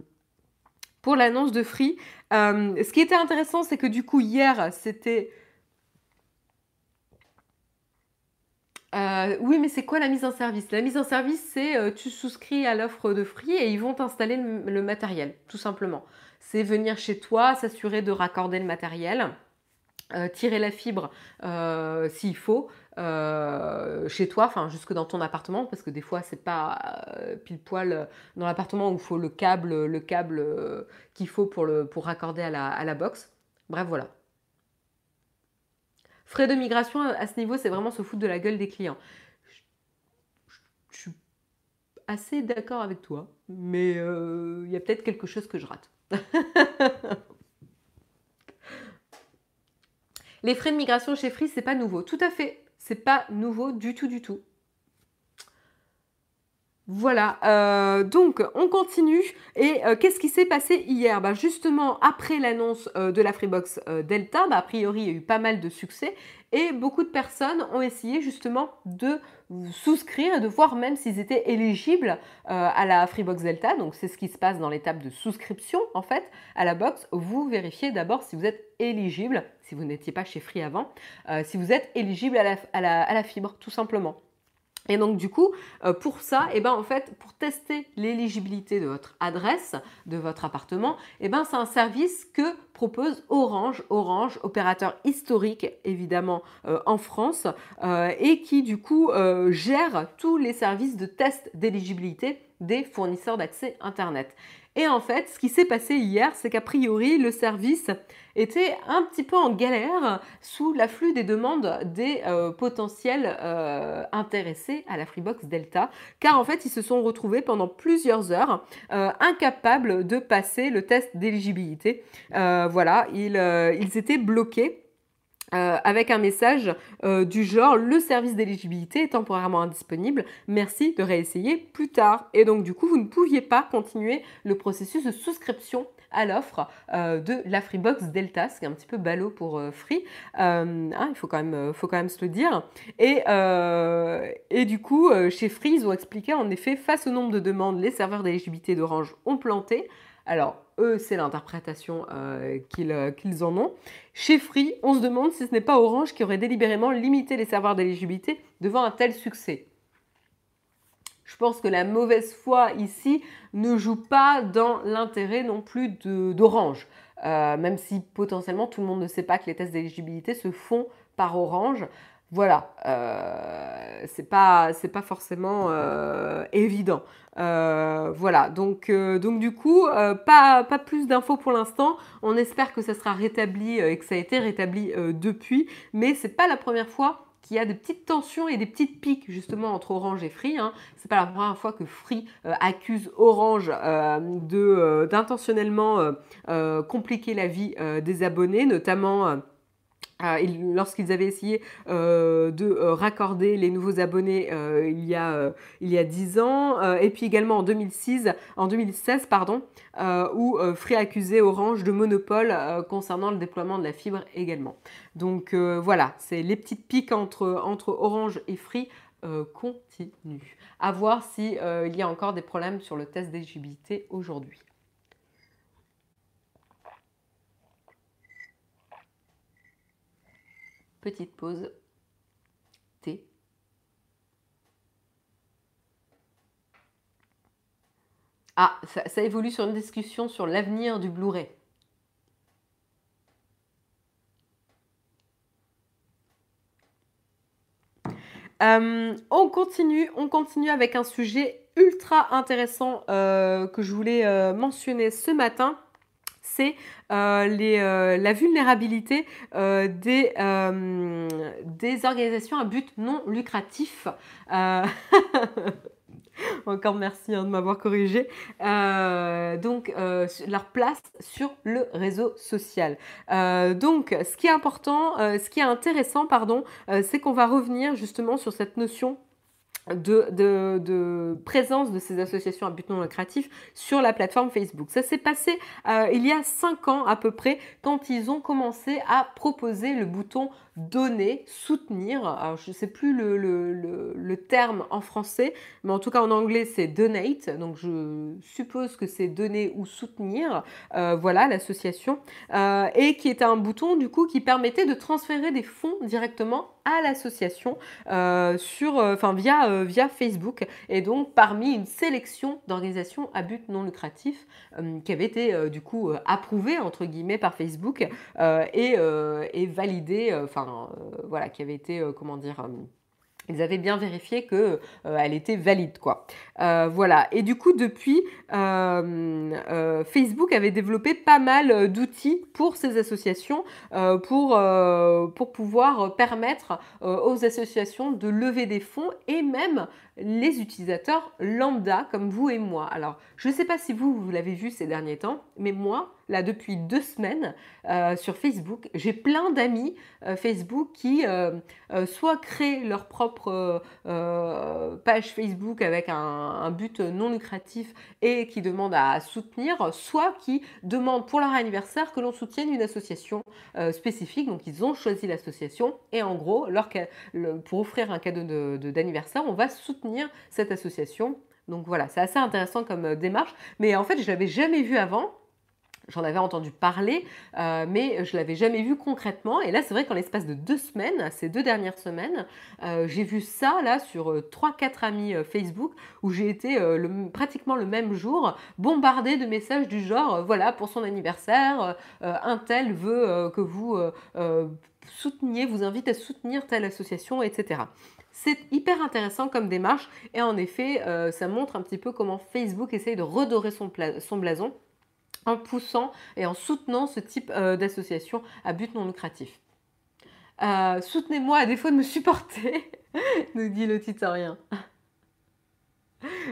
l'annonce de Free. Euh, ce qui était intéressant, c'est que du coup, hier, c'était... Euh, oui, mais c'est quoi la mise en service? La mise en service, c'est tu souscris à l'offre de Free et ils vont t'installer le, matériel, tout simplement. C'est venir chez toi, s'assurer de raccorder le matériel, tirer la fibre s'il faut, euh, chez toi, enfin jusque dans ton appartement, parce que des fois c'est pas euh, pile poil euh, dans l'appartement où il faut le câble, le câble qu'il faut pour, le, pour raccorder à la, à la box. Bref, voilà. Frais de migration à ce niveau, c'est vraiment se foutre de la gueule des clients. Je, suis assez d'accord avec toi, mais il y a peut-être quelque chose que je rate. Les frais de migration chez Free, c'est pas nouveau. Tout à fait. C'est pas nouveau du tout, du tout. Voilà, euh, donc on continue. Et euh, qu'est-ce qui s'est passé hier? Bah, Justement, après l'annonce euh, de la Freebox Delta, bah, a priori il y a eu pas mal de succès et beaucoup de personnes ont essayé justement de souscrire et de voir même s'ils étaient éligibles à la Freebox Delta. Donc c'est ce qui se passe dans l'étape de souscription en fait à la box. Vous vérifiez d'abord si vous êtes éligible, si vous n'étiez pas chez Free avant, si vous êtes éligible à la fibre tout simplement. Et donc du coup, euh, pour ça, et eh ben, en fait, pour tester l'éligibilité de votre adresse, de votre appartement, eh ben, c'est un service que propose Orange, Orange, opérateur historique évidemment euh, en France, euh, et qui du coup gère tous les services de test d'éligibilité des fournisseurs d'accès Internet. Et en fait, ce qui s'est passé hier, c'est qu'a priori, le service était un petit peu en galère sous l'afflux des demandes des euh, potentiels euh, intéressés à la Freebox Delta, car en fait, ils se sont retrouvés pendant plusieurs heures euh, incapables de passer le test d'éligibilité. voilà, ils, ils étaient bloqués euh, avec un message euh, du genre le service d'éligibilité est temporairement indisponible, merci de réessayer plus tard. Et donc du coup, vous ne pouviez pas continuer le processus de souscription à l'offre euh, de la Freebox Delta, ce qui est un petit peu ballot pour Free, hein, il faut quand, même, faut quand même se le dire. Et, et du coup, chez Free, ils ont expliqué en effet, face au nombre de demandes, les serveurs d'éligibilité d'Orange ont planté. Alors, c'est l'interprétation euh, euh, qu'ils en ont. Chez Free, on se demande si ce n'est pas Orange qui aurait délibérément limité les serveurs d'éligibilité devant un tel succès. Je pense que la mauvaise foi ici ne joue pas dans l'intérêt non plus d'Orange, euh, même si potentiellement tout le monde ne sait pas que les tests d'éligibilité se font par Orange. Voilà, euh, c'est pas, pas forcément euh, évident. Euh, voilà, donc, euh, donc du coup, pas, pas plus d'infos pour l'instant. On espère que ça sera rétabli et que ça a été rétabli depuis, mais c'est pas la première fois qu'il y a des petites tensions et des petites piques justement entre Orange et Free. Hein. C'est pas la première fois que Free accuse Orange de d'intentionnellement compliquer la vie des abonnés, notamment lorsqu'ils avaient essayé euh, de euh, raccorder les nouveaux abonnés euh, il, y a, il y a 10 ans, et puis également en 2006, en 2016, pardon, où Free accusait Orange de monopole concernant le déploiement de la fibre également. Donc voilà, c'est les petites piques entre, Orange et Free continuent. À voir s'il il y a encore des problèmes sur le test d'éligibilité aujourd'hui. Petite pause. Thé. Ah, ça, évolue sur une discussion sur l'avenir du Blu-ray. Euh, on continue, on continue avec un sujet ultra intéressant euh, que je voulais euh, mentionner ce matin c'est euh, euh, la vulnérabilité euh, des, organisations à but non lucratif. Encore merci hein, de m'avoir corrigé. donc, leur place sur le réseau social. donc, ce qui est important, ce qui est intéressant, pardon, c'est qu'on va revenir justement sur cette notion de, présence de ces associations à but non lucratif sur la plateforme Facebook. Ça s'est passé euh, il y a cinq ans à peu près quand ils ont commencé à proposer le bouton donner, soutenir. Alors, je ne sais plus le, terme en français, mais en tout cas en anglais c'est donate. Donc je suppose que c'est donner ou soutenir. Euh, voilà l'association. Euh, et qui était un bouton du coup qui permettait de transférer des fonds directement à l'association euh, sur, via, via Facebook. Et donc parmi une sélection d'organisations à but non lucratif qui avait été du coup approuvée entre guillemets par Facebook et, et validée. Euh, voilà, qui avait été, euh, comment dire, euh, ils avaient bien vérifié qu'elle elle était valide quoi. voilà. Et du coup depuis, Facebook avait développé pas mal d'outils pour ces associations pour, pour pouvoir permettre aux associations de lever des fonds et même les utilisateurs lambda comme vous et moi. Alors, je ne sais pas si vous, vous l'avez vu ces derniers temps, mais moi, là, depuis deux semaines, euh, sur Facebook, j'ai plein d'amis euh, Facebook qui euh, soit créent leur propre page Facebook avec un, but non lucratif et qui demandent à soutenir, soit qui demandent pour leur anniversaire que l'on soutienne une association spécifique. Donc, ils ont choisi l'association et en gros, leur, pour offrir un cadeau d'anniversaire, on va soutenir cette association. Donc voilà, c'est assez intéressant comme euh, démarche. Mais en fait, je l'avais jamais vu avant. J'en avais entendu parler, euh, mais je l'avais jamais vu concrètement. Et là, c'est vrai qu'en l'espace de deux semaines, ces deux dernières semaines, euh, j'ai vu ça là sur trois, quatre amis Facebook où j'ai été pratiquement le même jour bombardée de messages du genre voilà pour son anniversaire, un tel veut que vous souteniez, vous invite à soutenir telle association, etc. C'est hyper intéressant comme démarche et en effet, ça montre un petit peu comment Facebook essaye de redorer son, son blason en poussant et en soutenant ce type d'association à but non lucratif. Soutenez-moi à défaut de me supporter, nous dit le tutorien.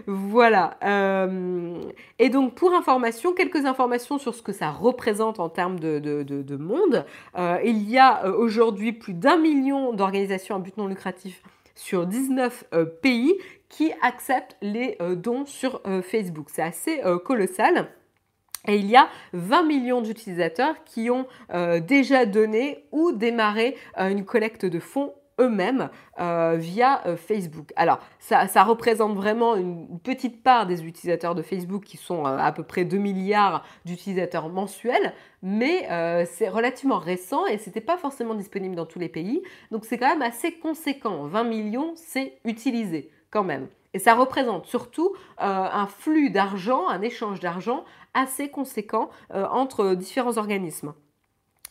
Voilà. Euh, et donc, pour information, quelques informations sur ce que ça représente en termes de, monde. Euh, il y a euh, aujourd'hui plus d'un million d'organisations à but non lucratif sur 19 pays qui acceptent les dons sur Facebook. C'est assez colossal. Et il y a 20 millions d'utilisateurs qui ont déjà donné ou démarré une collecte de fonds eux-mêmes euh, via euh, Facebook. Alors, ça, représente vraiment une petite part des utilisateurs de Facebook qui sont euh, à peu près 2 milliards d'utilisateurs mensuels, mais c'est relativement récent et ce n'était pas forcément disponible dans tous les pays. Donc, c'est quand même assez conséquent. 20 millions, c'est utilisé quand même. Et ça représente surtout un flux d'argent, un échange d'argent assez conséquent entre différents organismes.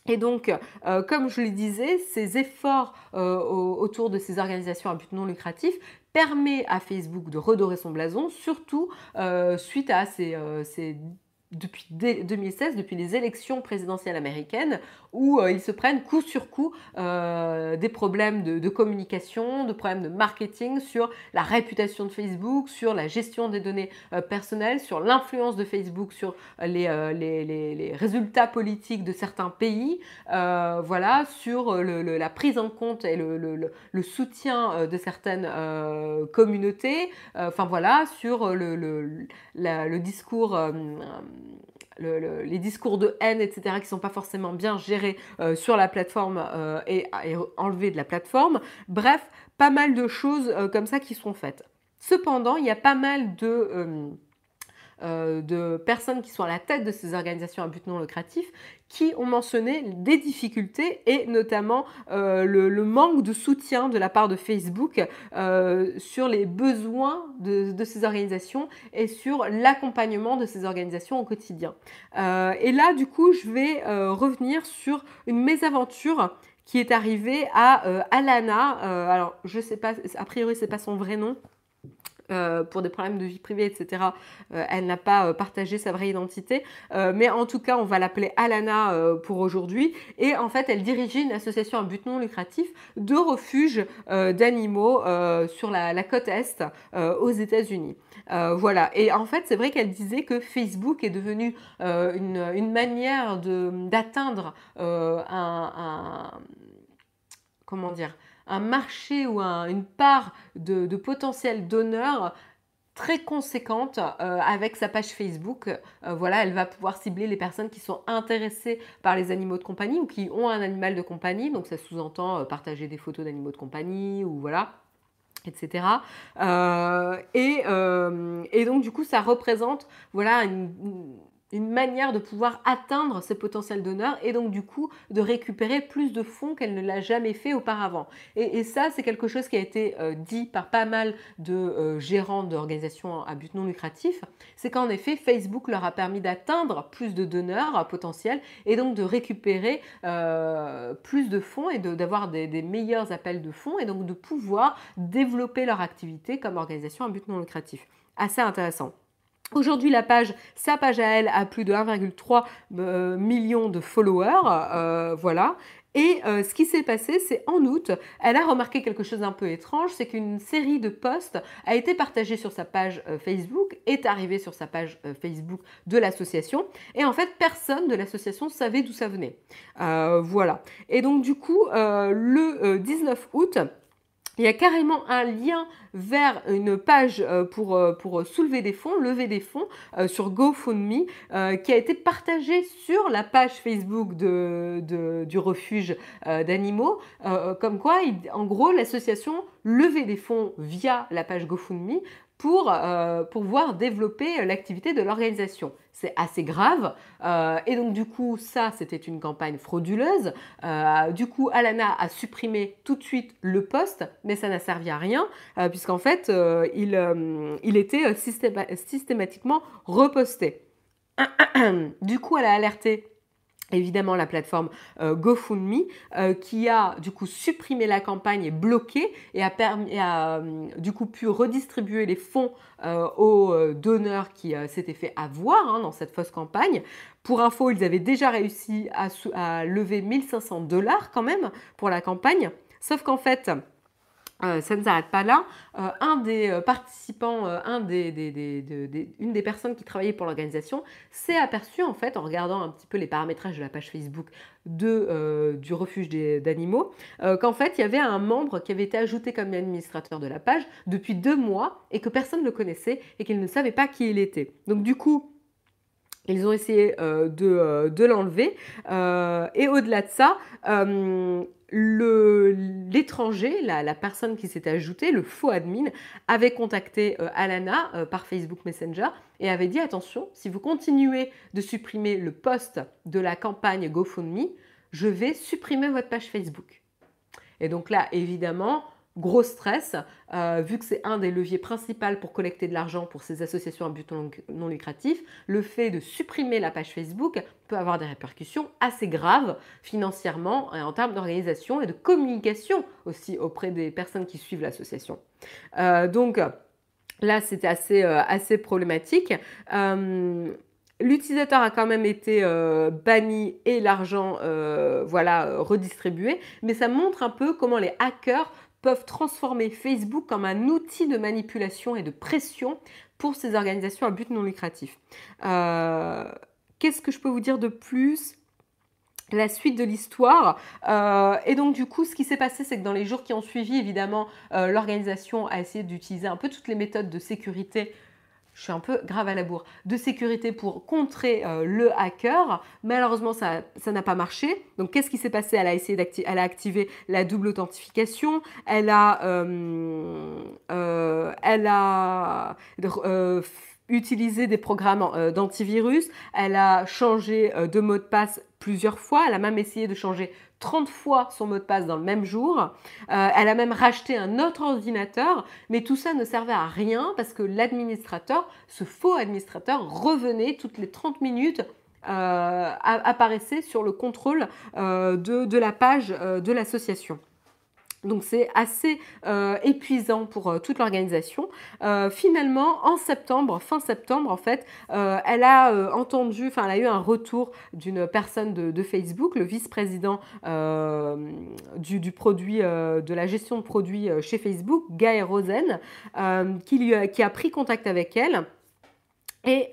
Et donc, euh, comme je le disais, ces efforts euh, autour de ces organisations à but non lucratif permettent à Facebook de redorer son blason, surtout euh, suite à ces depuis 2016, depuis les élections présidentielles américaines, où euh, ils se prennent coup sur coup euh, des problèmes de, communication, de problèmes de marketing sur la réputation de Facebook, sur la gestion des données euh, personnelles, sur l'influence de Facebook sur les, les, résultats politiques de certains pays, voilà, sur la prise en compte et le, soutien de certaines communautés, enfin voilà, sur le, discours les discours de haine, etc., qui ne sont pas forcément bien gérés euh, sur la plateforme euh, et, enlevés de la plateforme. Bref, pas mal de choses euh, comme ça qui sont faites. Cependant, il y a pas mal de euh, de personnes qui sont à la tête de ces organisations à but non lucratif qui ont mentionné des difficultés et notamment euh, le, manque de soutien de la part de Facebook euh, sur les besoins de, ces organisations et sur l'accompagnement de ces organisations au quotidien. et là, du coup, je vais revenir sur une mésaventure qui est arrivée à Alana. alors, je sais pas, a priori, c'est pas son vrai nom. Euh, pour des problèmes de vie privée, etc. Euh, elle n'a pas euh, partagé sa vraie identité. mais en tout cas, on va l'appeler Alana pour aujourd'hui. Et en fait, elle dirigeait une association à but non lucratif de refuge d'animaux sur la, côte Est aux États-Unis. voilà. Et en fait, c'est vrai qu'elle disait que Facebook est devenu une, manière d'atteindre un, Comment dire un marché ou une part de, potentiel donneur très conséquente euh, avec sa page Facebook. Euh, voilà, elle va pouvoir cibler les personnes qui sont intéressées par les animaux de compagnie ou qui ont un animal de compagnie. Donc ça sous-entend euh, partager des photos d'animaux de compagnie ou voilà etc. et, et, donc du coup ça représente voilà une, une manière de pouvoir atteindre ses potentiels donneurs et donc du coup de récupérer plus de fonds qu'elle ne l'a jamais fait auparavant. Et, ça, c'est quelque chose qui a été euh, dit par pas mal de euh, gérants d'organisations à but non lucratif, c'est qu'en effet, Facebook leur a permis d'atteindre plus de donneurs potentiels et donc de récupérer euh, plus de fonds et d'avoir des, des meilleurs appels de fonds et donc de pouvoir développer leur activité comme organisation à but non lucratif. Assez intéressant. Aujourd'hui, la page, sa page à elle, a plus de 1,3 euh, million de followers. Euh, voilà. Et euh, ce qui s'est passé, c'est en août, elle a remarqué quelque chose d'un peu étrange, c'est qu'une série de posts a été partagée sur sa page Facebook, est arrivée sur sa page Facebook de l'association, et en fait, personne de l'association savait d'où ça venait. voilà. Et donc, du coup, le 19 août, il y a carrément un lien vers une page euh, pour, euh, pour soulever des fonds, lever des fonds euh, sur GoFundMe qui a été partagé sur la page Facebook de, du refuge d'animaux. comme quoi, en gros, l'association levait des fonds via la page GoFundMe pour pouvoir développer l'activité de l'organisation c'est assez grave. Euh, et donc du coup, ça, c'était une campagne frauduleuse. Euh, du coup, Alana a supprimé tout de suite le poste, mais ça n'a servi à rien, euh, puisqu'en fait, il, il, était systématiquement reposté. du coup, elle a alerté évidemment la plateforme euh, GoFundMe euh, qui a du coup supprimé la campagne et bloqué et a, permis, euh, du coup pu redistribuer les fonds aux donneurs qui s'étaient fait avoir hein, dans cette fausse campagne. Pour info, ils avaient déjà réussi à, à lever 1500 dollars quand même pour la campagne. Sauf qu'en fait, euh, ça ne s'arrête pas là. Euh, un des euh, participants, des, une des personnes qui travaillait pour l'organisation s'est aperçu en fait en regardant un petit peu les paramétrages de la page Facebook de, du refuge d'animaux qu'en fait il y avait un membre qui avait été ajouté comme administrateur de la page depuis deux mois et que personne ne le connaissait et qu'il ne savait pas qui il était. Donc du coup ils ont essayé de, de l'enlever et au-delà de ça l'étranger, la, personne qui s'était ajoutée, le faux admin, avait contacté euh, Alana euh, par Facebook Messenger et avait dit attention, si vous continuez de supprimer le post de la campagne GoFundMe, je vais supprimer votre page Facebook. Et donc là, évidemment, gros stress, euh, vu que c'est un des leviers principaux pour collecter de l'argent pour ces associations à but non lucratif, le fait de supprimer la page Facebook peut avoir des répercussions assez graves financièrement et en termes d'organisation et de communication aussi auprès des personnes qui suivent l'association. Euh, donc là, c'était assez, euh, assez problématique. L'utilisateur a quand même été banni et l'argent voilà, redistribué, mais ça montre un peu comment les hackers peuvent transformer Facebook comme un outil de manipulation et de pression pour ces organisations à but non lucratif. Euh, qu'est-ce que je peux vous dire de plus? La suite de l'histoire. Euh, et donc du coup, ce qui s'est passé, c'est que dans les jours qui ont suivi, évidemment, euh, l'organisation a essayé d'utiliser un peu toutes les méthodes de sécurité je suis un peu grave à la bourre, de sécurité pour contrer euh, le hacker. Malheureusement, ça n'a pas marché. Donc, qu'est-ce qui s'est passé? Elle a essayé d'activer, activé la double authentification. Elle a, euh, euh, elle a utilisé des programmes d'antivirus. Elle a changé de mot de passe plusieurs fois. Elle a même essayé de changer 30 fois son mot de passe dans le même jour. Euh, elle a même racheté un autre ordinateur, mais tout ça ne servait à rien parce que l'administrateur, ce faux administrateur, revenait toutes les 30 minutes euh, apparaissait sur le contrôle euh, de, la page de l'association. Donc c'est assez euh, épuisant pour euh, toute l'organisation. Euh, finalement, en septembre, fin septembre en fait, elle a entendu, enfin elle a eu un retour d'une personne de, Facebook, le vice-président du, produit, de la gestion de produits chez Facebook, Guy Rosen, qui, qui a pris contact avec elle. Et,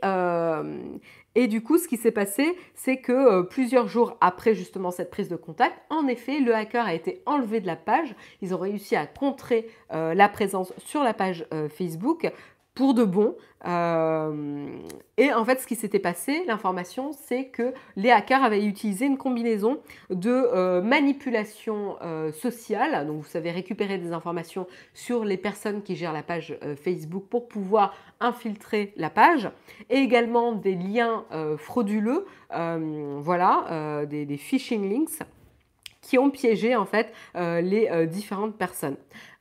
et du coup, ce qui s'est passé, c'est que euh, plusieurs jours après justement cette prise de contact, en effet, le hacker a été enlevé de la page. Ils ont réussi à contrer euh, la présence sur la page euh, Facebook pour de bon. Euh, et en fait, ce qui s'était passé, l'information, c'est que les hackers avaient utilisé une combinaison de euh, manipulation euh, sociale, donc vous savez récupérer des informations sur les personnes qui gèrent la page Facebook pour pouvoir infiltrer la page, et également des liens frauduleux, voilà, des, des, phishing links qui ont piégé en fait les différentes personnes.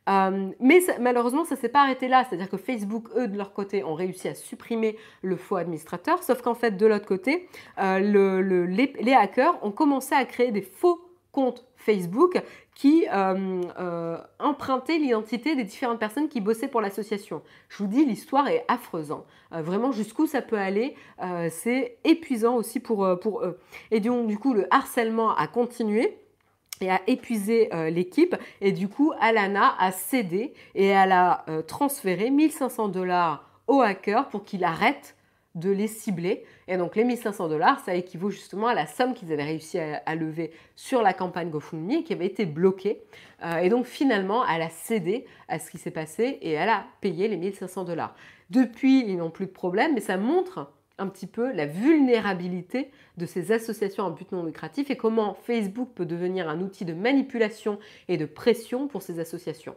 Euh, mais malheureusement, ça ne s'est pas arrêté là. C'est-à-dire que Facebook, eux, de leur côté, ont réussi à supprimer le faux administrateur. Sauf qu'en fait, de l'autre côté, euh, les, hackers ont commencé à créer des faux comptes Facebook qui euh, empruntaient l'identité des différentes personnes qui bossaient pour l'association. Je vous dis, l'histoire est affreuse. vraiment, jusqu'où ça peut aller, c'est épuisant aussi pour, pour eux. Et donc, du coup, le harcèlement a continué et a épuisé euh, l'équipe. Et du coup, Alana a cédé et elle a euh, transféré 1500 dollars au hacker pour qu'il arrête de les cibler. Et donc les 1500 dollars, ça équivaut justement à la somme qu'ils avaient réussi à, lever sur la campagne GoFundMe qui avait été bloquée. Euh, et donc finalement, elle a cédé à ce qui s'est passé et elle a payé les 1500 dollars. Depuis, ils n'ont plus de problème, mais ça montre un petit peu la vulnérabilité de ces associations à but non lucratif et comment Facebook peut devenir un outil de manipulation et de pression pour ces associations.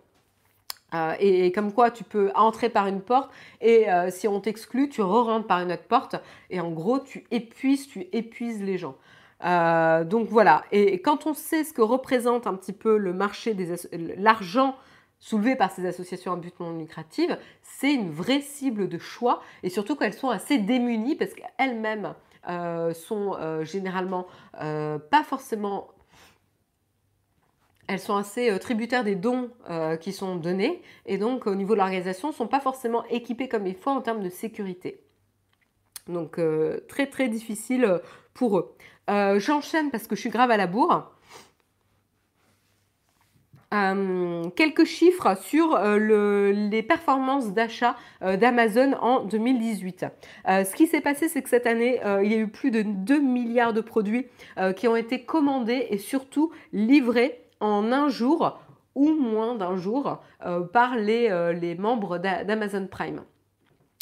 Euh, et, comme quoi tu peux entrer par une porte et euh, si on t'exclut, tu re-rentres par une autre porte et en gros tu épuises, tu épuises les gens. Euh, donc voilà, et quand on sait ce que représente un petit peu le marché des l'argent soulevées par ces associations à but non lucratif, c'est une vraie cible de choix et surtout qu'elles sont assez démunies parce qu'elles-mêmes sont généralement pas forcément elles sont assez tributaires des dons qui sont donnés et donc au niveau de l'organisation ne sont pas forcément équipées comme il faut en termes de sécurité. Donc très très difficile pour eux. J'enchaîne parce que je suis grave à la bourre. Euh, quelques chiffres sur euh, les performances d'achat euh, d'Amazon en 2018. ce qui s'est passé, c'est que cette année, il y a eu plus de 2 milliards de produits qui ont été commandés et surtout livrés en un jour ou moins d'un jour par les, les membres d'Amazon Prime.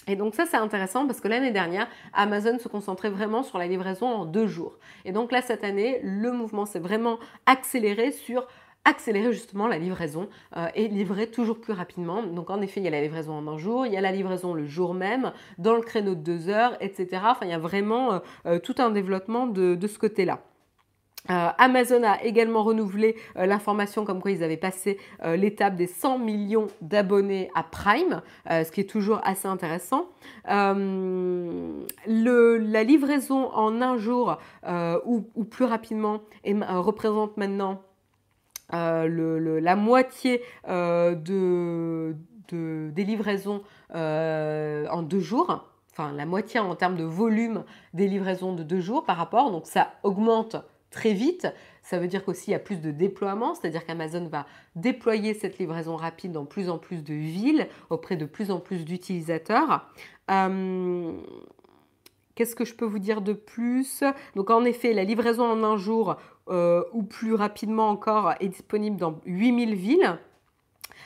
Et donc ça c'est intéressant parce que l'année dernière, Amazon se concentrait vraiment sur la livraison en deux jours. Et donc là cette année, le mouvement s'est vraiment accéléré sur accélérer justement la livraison euh, et livrer toujours plus rapidement. Donc en effet, il y a la livraison en un jour, il y a la livraison le jour même, dans le créneau de deux heures, etc. Enfin, il y a vraiment euh, euh, tout un développement de, ce côté-là. Amazon a également renouvelé l'information comme quoi ils avaient passé l'étape des 100 millions d'abonnés à Prime, ce qui est toujours assez intéressant. La livraison en un jour ou, ou, plus rapidement représente maintenant euh, la moitié euh, de, des livraisons euh, en deux jours, enfin la moitié en termes de volume des livraisons de deux jours par rapport, donc ça augmente très vite. Ça veut dire qu'aussi il y a plus de déploiement, c'est-à-dire qu'Amazon va déployer cette livraison rapide dans plus en plus de villes, auprès de plus en plus d'utilisateurs. Qu'est-ce que je peux vous dire de plus? Donc en effet, la livraison en un jour euh, ou plus rapidement encore est disponible dans 8000 villes.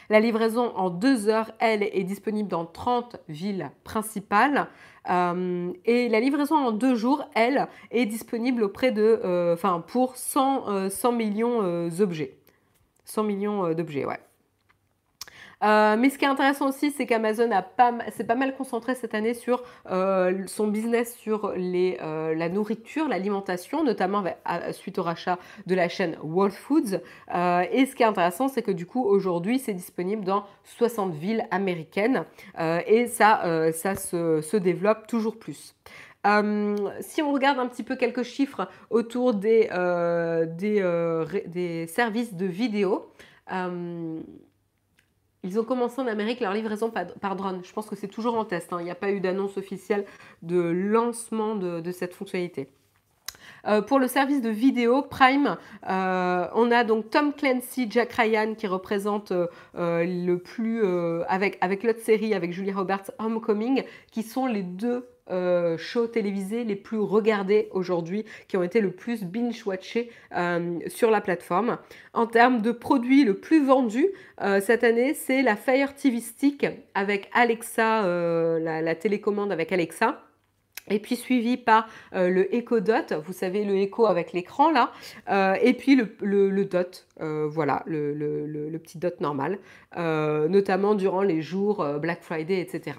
La livraison en deux heures, elle, est disponible dans 30 villes principales. Euh, et la livraison en deux jours, elle, est disponible auprès de, euh, pour 100, 100 millions d'objets. 100 millions d'objets, ouais. Euh, mais ce qui est intéressant aussi, c'est qu'Amazon s'est pas mal concentré cette année sur euh, son business sur euh, la nourriture, l'alimentation, notamment suite au rachat de la chaîne Whole Foods. et ce qui est intéressant, c'est que du coup, aujourd'hui, c'est disponible dans 60 villes américaines et ça, ça se, développe toujours plus. si on regarde un petit peu quelques chiffres autour des, des services de vidéo, ils ont commencé en Amérique leur livraison par drone. Je pense que c'est toujours en test. Hein. Il n'y a pas eu d'annonce officielle de lancement de, cette fonctionnalité. Euh, pour le service de vidéo Prime, euh, on a donc Tom Clancy, Jack Ryan qui représente euh, le plus avec avec l'autre série avec Julia Roberts Homecoming, qui sont les deux euh, shows télévisés les plus regardés aujourd'hui, qui ont été le plus binge-watchés euh, sur la plateforme. En termes de produits le plus vendu euh, cette année, c'est la Fire TV Stick avec Alexa, la, télécommande avec Alexa. Et puis suivi par le Echo Dot, vous savez le Echo avec l'écran là, et puis le, Dot, voilà, le, le, petit Dot normal, notamment durant les jours Black Friday, etc.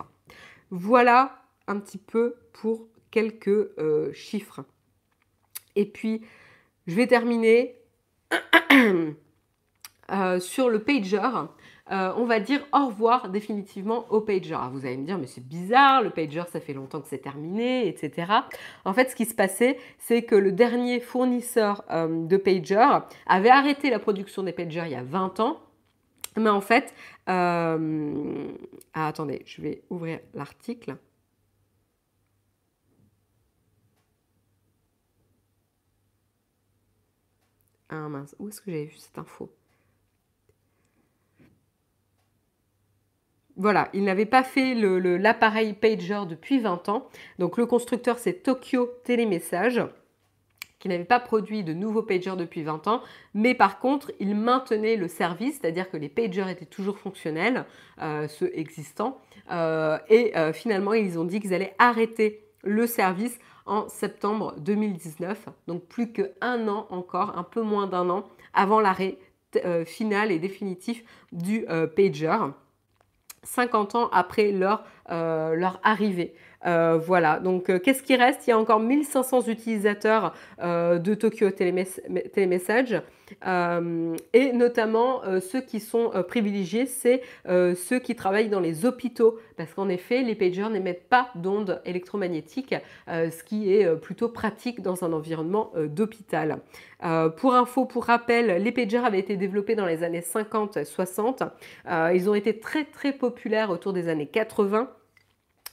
Voilà un petit peu pour quelques euh, chiffres. Et puis, je vais terminer euh, sur le pager. Euh, on va dire au revoir définitivement au pager. vous allez me dire, mais c'est bizarre, le pager, ça fait longtemps que c'est terminé, etc. En fait, ce qui se passait, c'est que le dernier fournisseur de pager avait arrêté la production des pagers il y a 20 ans. Mais en fait, ah, attendez, je vais ouvrir l'article. Ah mince, où est-ce que j'avais vu cette info? Voilà, il n'avait pas fait l'appareil pager depuis 20 ans. Donc le constructeur, c'est Tokyo Télémessage, qui n'avait pas produit de nouveaux pagers depuis 20 ans. Mais par contre, il maintenait le service, c'est-à-dire que les pagers étaient toujours fonctionnels, euh, ceux existants. Euh, et euh, finalement, ils ont dit qu'ils allaient arrêter le service en septembre 2019. Donc plus qu'un an encore, un peu moins d'un an avant l'arrêt euh, final et définitif du euh, pager. 50 ans après leur leur arrivée. Euh, voilà, donc euh, qu'est-ce qui reste? Il y a encore 1500 utilisateurs euh, de Tokyo Télémessage. et notamment ceux qui sont privilégiés, c'est ceux qui travaillent dans les hôpitaux, parce qu'en effet, les pagers n'émettent pas d'ondes électromagnétiques, ce qui est plutôt pratique dans un environnement d'hôpital. pour info, pour rappel, les pagers avaient été développés dans les années 50-60. ils ont été très très populaires autour des années 80.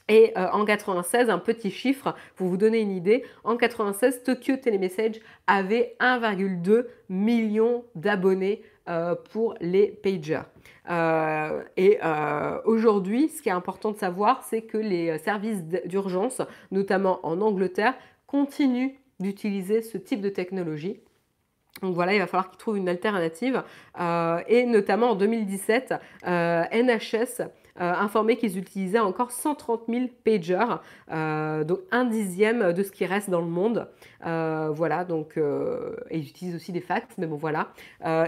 Et euh, en 96, un petit chiffre pour vous donner une idée, en 96, Tokyo Telemessage avait 1,2 million d'abonnés euh, pour les pagers. Euh, et aujourd'hui, ce qui est important de savoir, c'est que les services d'urgence, notamment en Angleterre, continuent d'utiliser ce type de technologie. Donc voilà, il va falloir qu'ils trouvent une alternative. et notamment en 2017, NHS informé qu'ils utilisaient encore 130 000 pagers, euh, donc un dixième de ce qui reste dans le monde. Euh, voilà, donc ils utilisent aussi des fax, mais bon voilà.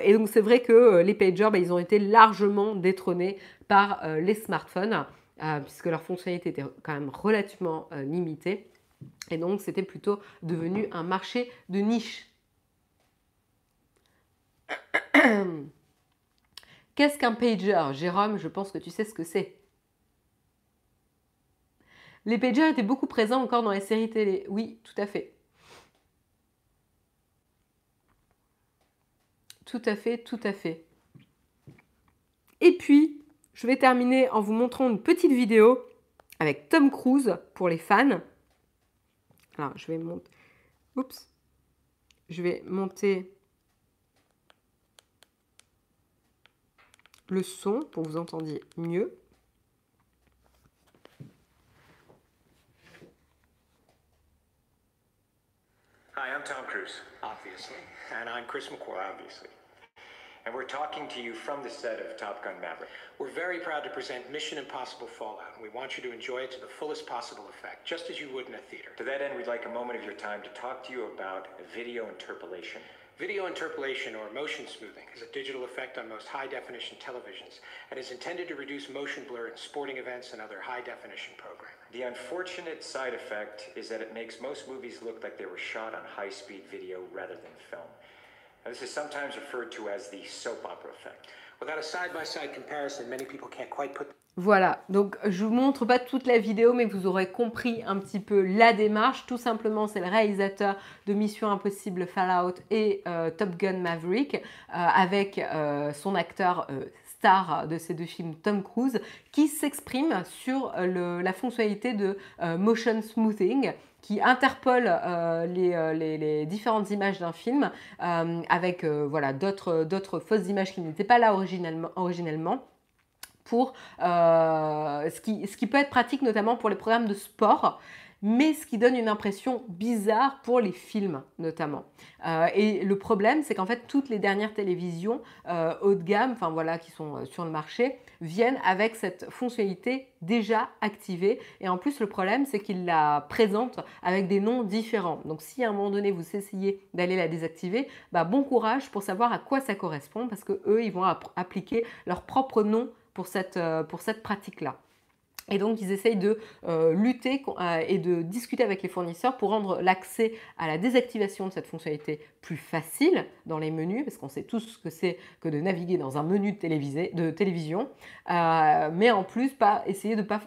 et donc c'est vrai que les pagers, bah, ils ont été largement détrônés par les smartphones, puisque leur fonctionnalité était quand même relativement limitée. Et donc c'était plutôt devenu un marché de niche. Qu'est-ce qu'un pager? Jérôme, je pense que tu sais ce que c'est. Les pagers étaient beaucoup présents encore dans les séries télé. Oui, tout à fait. Tout à fait, tout à fait. Et puis, je vais terminer en vous montrant une petite vidéo avec Tom Cruise pour les fans. Alors, je vais monter. Oups. Je vais monter le son pour que vous entendiez mieux. Hi, I'm Tom Cruise, obviously, and I'm Chris McQuarrie, obviously. And we're talking to you from the set of Top Gun Maverick. We're very proud to present Mission Impossible Fallout, and we want you to enjoy it to the fullest possible effect, just as you would in a theater. To that end, we'd like a moment of your time to talk to you about video interpolation. Video interpolation, or motion smoothing, is a digital effect on most high-definition televisions and is intended to reduce motion blur in sporting events and other high-definition programming. The unfortunate side effect is that it makes most movies look like they were shot on high-speed video rather than film. Now, this is sometimes referred to as the soap opera effect. Without a side-by-side -side comparison, many people can't quite put Voilà, donc je vous montre pas toute la vidéo, mais vous aurez compris un petit peu la démarche. Tout simplement, c'est le réalisateur de Mission Impossible Fallout et euh, Top Gun Maverick, euh, avec euh, son acteur star de ces deux films, Tom Cruise, qui s'exprime sur la fonctionnalité de motion smoothing qui interpole les, différentes images d'un film avec voilà, d'autres fausses images qui n'étaient pas là originellement pour euh, ce, qui, ce qui peut être pratique notamment pour les programmes de sport mais ce qui donne une impression bizarre pour les films notamment. Euh, et le problème, c'est qu'en fait, toutes les dernières télévisions euh, haut de gamme, enfin voilà, qui sont sur le marché, viennent avec cette fonctionnalité déjà activée. Et en plus, le problème, c'est qu'ils la présentent avec des noms différents. Donc, si à un moment donné, vous essayez d'aller la désactiver, bah, bon courage pour savoir à quoi ça correspond, parce que eux, ils vont appliquer leur propre nom pour cette, euh, pour pratique-là. Et donc, ils essayent de euh, lutter euh, et de discuter avec les fournisseurs pour rendre l'accès à la désactivation de cette fonctionnalité plus facile dans les menus, parce qu'on sait tous ce que c'est que de naviguer dans un menu de, de télévision, mais en plus, pas essayer de ne pas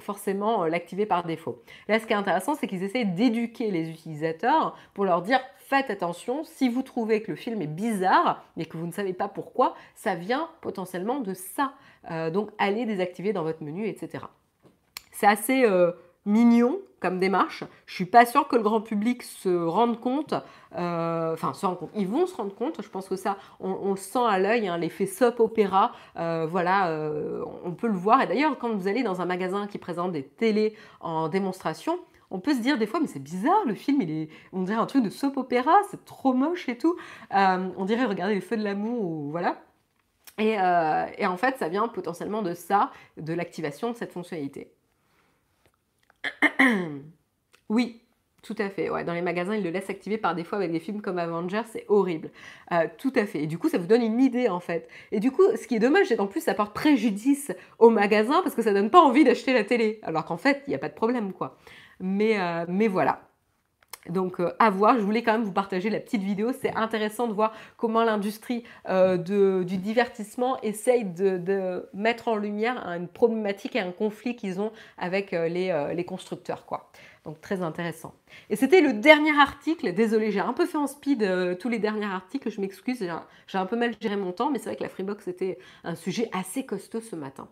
forcément l'activer par défaut. Là, ce qui est intéressant, c'est qu'ils essayent d'éduquer les utilisateurs pour leur dire faites attention, si vous trouvez que le film est bizarre mais que vous ne savez pas pourquoi, ça vient potentiellement de ça. Euh, donc allez désactiver dans votre menu, etc. C'est assez euh, mignon comme démarche. Je suis pas sûre que le grand public se rende compte. Euh, enfin, se rende compte. Ils vont se rendre compte. Je pense que ça, on, le sent à l'œil. Hein, L'effet soap opéra, voilà, on peut le voir. Et d'ailleurs, quand vous allez dans un magasin qui présente des télés en démonstration, on peut se dire des fois, mais c'est bizarre, le film, il est, on dirait un truc de soap opéra, c'est trop moche et tout. Euh, on dirait regarder les feux de l'amour ou voilà. Euh, et, en fait, ça vient potentiellement de ça, de l'activation de cette fonctionnalité. oui, Tout à fait, ouais. Dans les magasins, ils le laissent activer par défaut avec des films comme Avengers, c'est horrible. Euh, tout à fait. Et du coup, ça vous donne une idée en fait. Et du coup, ce qui est dommage, c'est qu'en plus, ça porte préjudice au magasin parce que ça donne pas envie d'acheter la télé. Alors qu'en fait, il n'y a pas de problème, quoi. Mais, euh, mais voilà. Donc euh, à voir, je voulais quand même vous partager la petite vidéo. C'est intéressant de voir comment l'industrie du divertissement essaye de, mettre en lumière une problématique et un conflit qu'ils ont avec les, les constructeurs. Quoi. Donc très intéressant. Et c'était le dernier article. Désolé, j'ai un peu fait en speed euh, tous les derniers articles. Je m'excuse, j'ai un, peu mal géré mon temps, mais c'est vrai que la Freebox était un sujet assez costaud ce matin.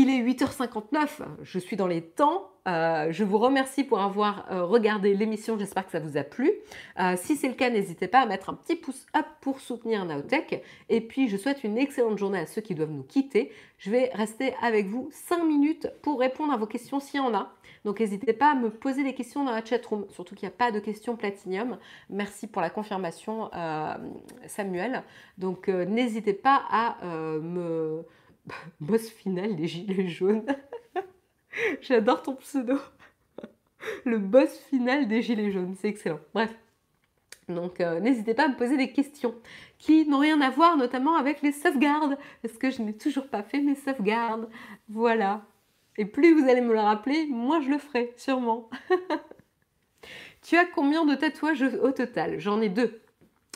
Il est 8h59, je suis dans les temps. Euh, je vous remercie pour avoir euh, regardé l'émission, j'espère que ça vous a plu. Euh, si c'est le cas, n'hésitez pas à mettre un petit pouce up pour soutenir Naotech. Et puis, je souhaite une excellente journée à ceux qui doivent nous quitter. Je vais rester avec vous 5 minutes pour répondre à vos questions s'il y en a. Donc, n'hésitez pas à me poser des questions dans la chatroom, surtout qu'il n'y a pas de questions platinium. Merci pour la confirmation, Samuel. Donc, n'hésitez pas à me boss final des Gilets jaunes. J'adore ton pseudo. Le boss final des Gilets jaunes, c'est excellent. Bref. Donc euh, n'hésitez pas à me poser des questions qui n'ont rien à voir notamment avec les sauvegardes, parce que je n'ai toujours pas fait mes sauvegardes. Voilà. Et plus vous allez me le rappeler, moins je le ferai, sûrement. tu as combien de tatouages au total? J'en ai deux.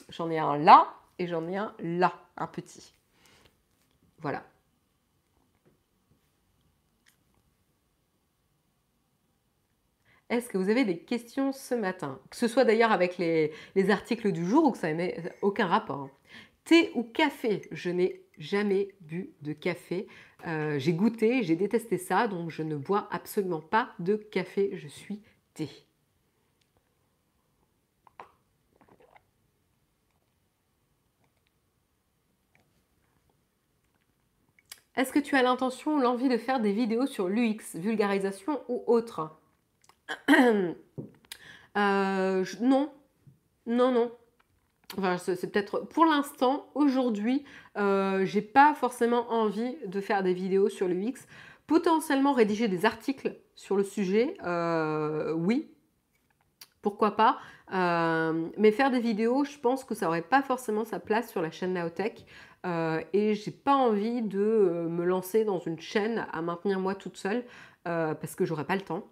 J'en ai un là et j'en ai un là, un petit. Voilà. Est-ce que vous avez des questions ce matin? Que ce soit d'ailleurs avec les, articles du jour ou que ça n'ait aucun rapport. Thé ou café? Je n'ai jamais bu de café. Euh, j'ai goûté, j'ai détesté ça, donc je ne bois absolument pas de café. Je suis thé. Est-ce que tu as l'intention ou l'envie de faire des vidéos sur l'UX, vulgarisation ou autre? Euh, non, non, non. C'est peut-être pour l'instant, aujourd'hui, euh, j'ai pas forcément envie de faire des vidéos sur l'UX. Potentiellement rédiger des articles sur le sujet, euh, oui, pourquoi pas. mais faire des vidéos, je pense que ça aurait pas forcément sa place sur la chaîne Naotech. et j'ai pas envie de me lancer dans une chaîne à maintenir moi toute seule parce que j'aurais pas le temps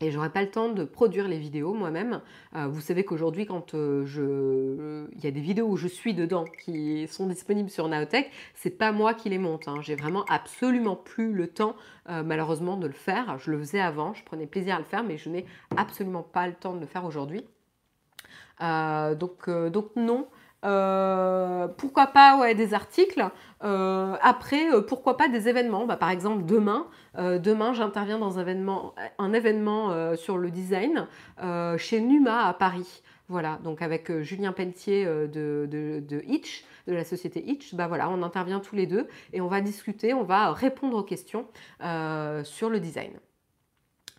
et j'aurais pas le temps de produire les vidéos moi-même. Euh, vous savez qu'aujourd'hui, quand euh, il y a des vidéos où je suis dedans qui sont disponibles sur Naotech, c'est pas moi qui les monte. Hein. J'ai vraiment absolument plus le temps, euh, malheureusement, de le faire. Je le faisais avant, je prenais plaisir à le faire, mais je n'ai absolument pas le temps de le faire aujourd'hui. donc, donc non. Euh, pourquoi pas des articles. Euh, après, euh, pourquoi pas des événements. Bah, par exemple, demain, demain j'interviens dans un événement, un événement sur le design chez Numa à Paris. Voilà, donc avec Julien Pelletier de, de, de, de la société Hitch, bah voilà, on intervient tous les deux et on va discuter, on va répondre aux questions sur le design.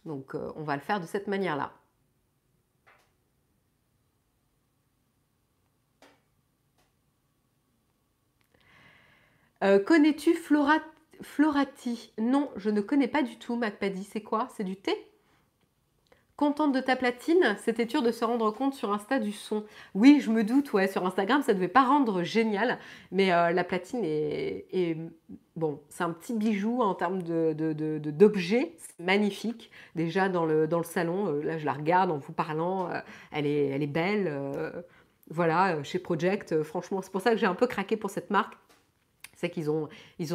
Donc on va le faire de cette manière-là. Euh, connais-tu Florati? Non, je ne connais pas du tout MacPaddy. C'est quoi? C'est du thé? Contente de ta platine C'était dur de se rendre compte sur Insta du son. Oui, je me doute, ouais, sur Instagram, ça ne devait pas rendre génial, mais euh, la platine est, bon, c'est un petit bijou en termes d'objets, de, magnifique. Déjà dans le, dans le salon, euh, là je la regarde en vous parlant, elle, est, elle est belle. voilà, chez Project, franchement, c'est pour ça que j'ai un peu craqué pour cette marque c'est qu'ils ont,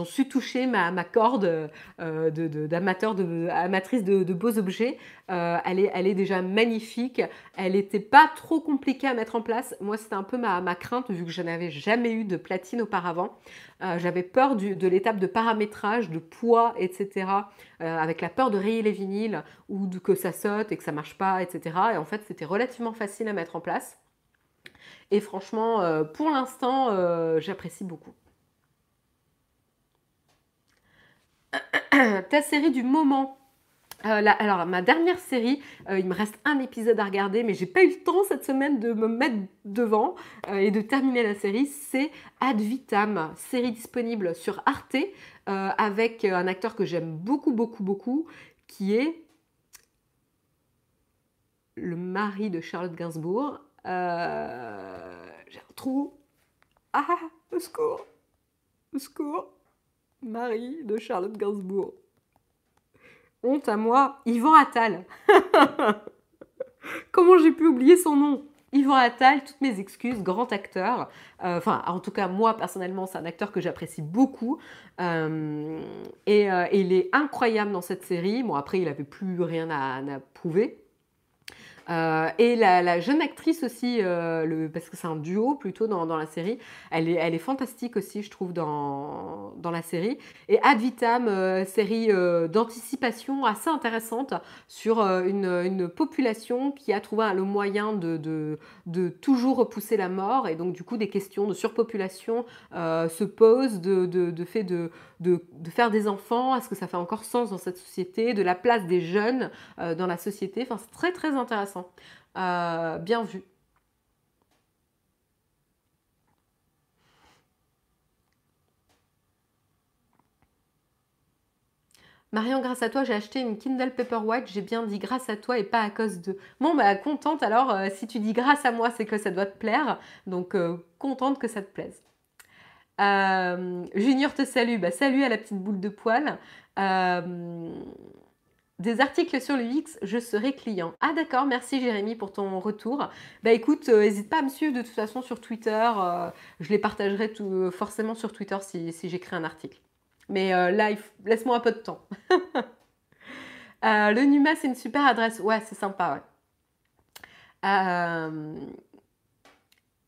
su toucher ma, corde euh, d'amateur, de, de, beaux objets. Euh, elle, est, déjà magnifique. Elle n'était pas trop compliquée à mettre en place. Moi, c'était un peu ma, crainte vu que je n'avais jamais eu de platine auparavant. Euh, j'avais peur de l'étape de paramétrage, de poids, etc. avec la peur de rayer les vinyles ou que ça saute et que ça marche pas, etc. Et en fait, c'était relativement facile à mettre en place. Et franchement, pour l'instant, j'apprécie beaucoup. ta série du moment. Euh, alors, ma dernière série, euh, il me reste un épisode à regarder, mais j'ai pas eu le temps cette semaine de me mettre devant euh, et de terminer la série. C'est Ad Vitam, série disponible sur Arte, avec un acteur que j'aime beaucoup, beaucoup, beaucoup, qui est le mari de Charlotte Gainsbourg. J'ai un trou. Ah, au secours. Au secours. Mari de Charlotte Gainsbourg. Honte à moi. Yvan Attal. Comment j'ai pu oublier son nom? Yvan Attal, toutes mes excuses, grand acteur. Euh, enfin, en tout cas, moi, personnellement, c'est un acteur que j'apprécie beaucoup. Euh, et, et, il est incroyable dans cette série. Bon, après, il n'avait plus rien à prouver. Euh, et la, jeune actrice aussi, euh, parce que c'est un duo plutôt dans, la série, elle est, fantastique aussi, je trouve, dans, dans la série. Et Ad Vitam, euh, série d'anticipation assez intéressante sur une, une, population qui a trouvé le moyen de, de, toujours repousser la mort. Et donc, du coup, des questions de surpopulation se posent, de, de fait de, faire des enfants, est-ce que ça fait encore sens dans cette société, de la place des jeunes dans la société? Enfin, c'est très, très intéressant. Euh, bien vu. Marion, grâce à toi, j'ai acheté une Kindle Paperwhite. J'ai bien dit grâce à toi et pas à cause de. Bon, bah, contente alors. Euh, si tu dis grâce à moi, c'est que ça doit te plaire. Donc, euh, contente que ça te plaise. Junior te salue. Bah, salut à la petite boule de poil des articles sur l'UX, je serai client. Ah d'accord, merci Jérémy pour ton retour. Bah écoute, n'hésite euh, pas à me suivre de toute façon sur Twitter. Euh, je les partagerai euh, forcément sur Twitter si, j'écris un article. Mais là, laisse-moi un peu de temps. le Numa, c'est une super adresse. Ouais, c'est sympa, ouais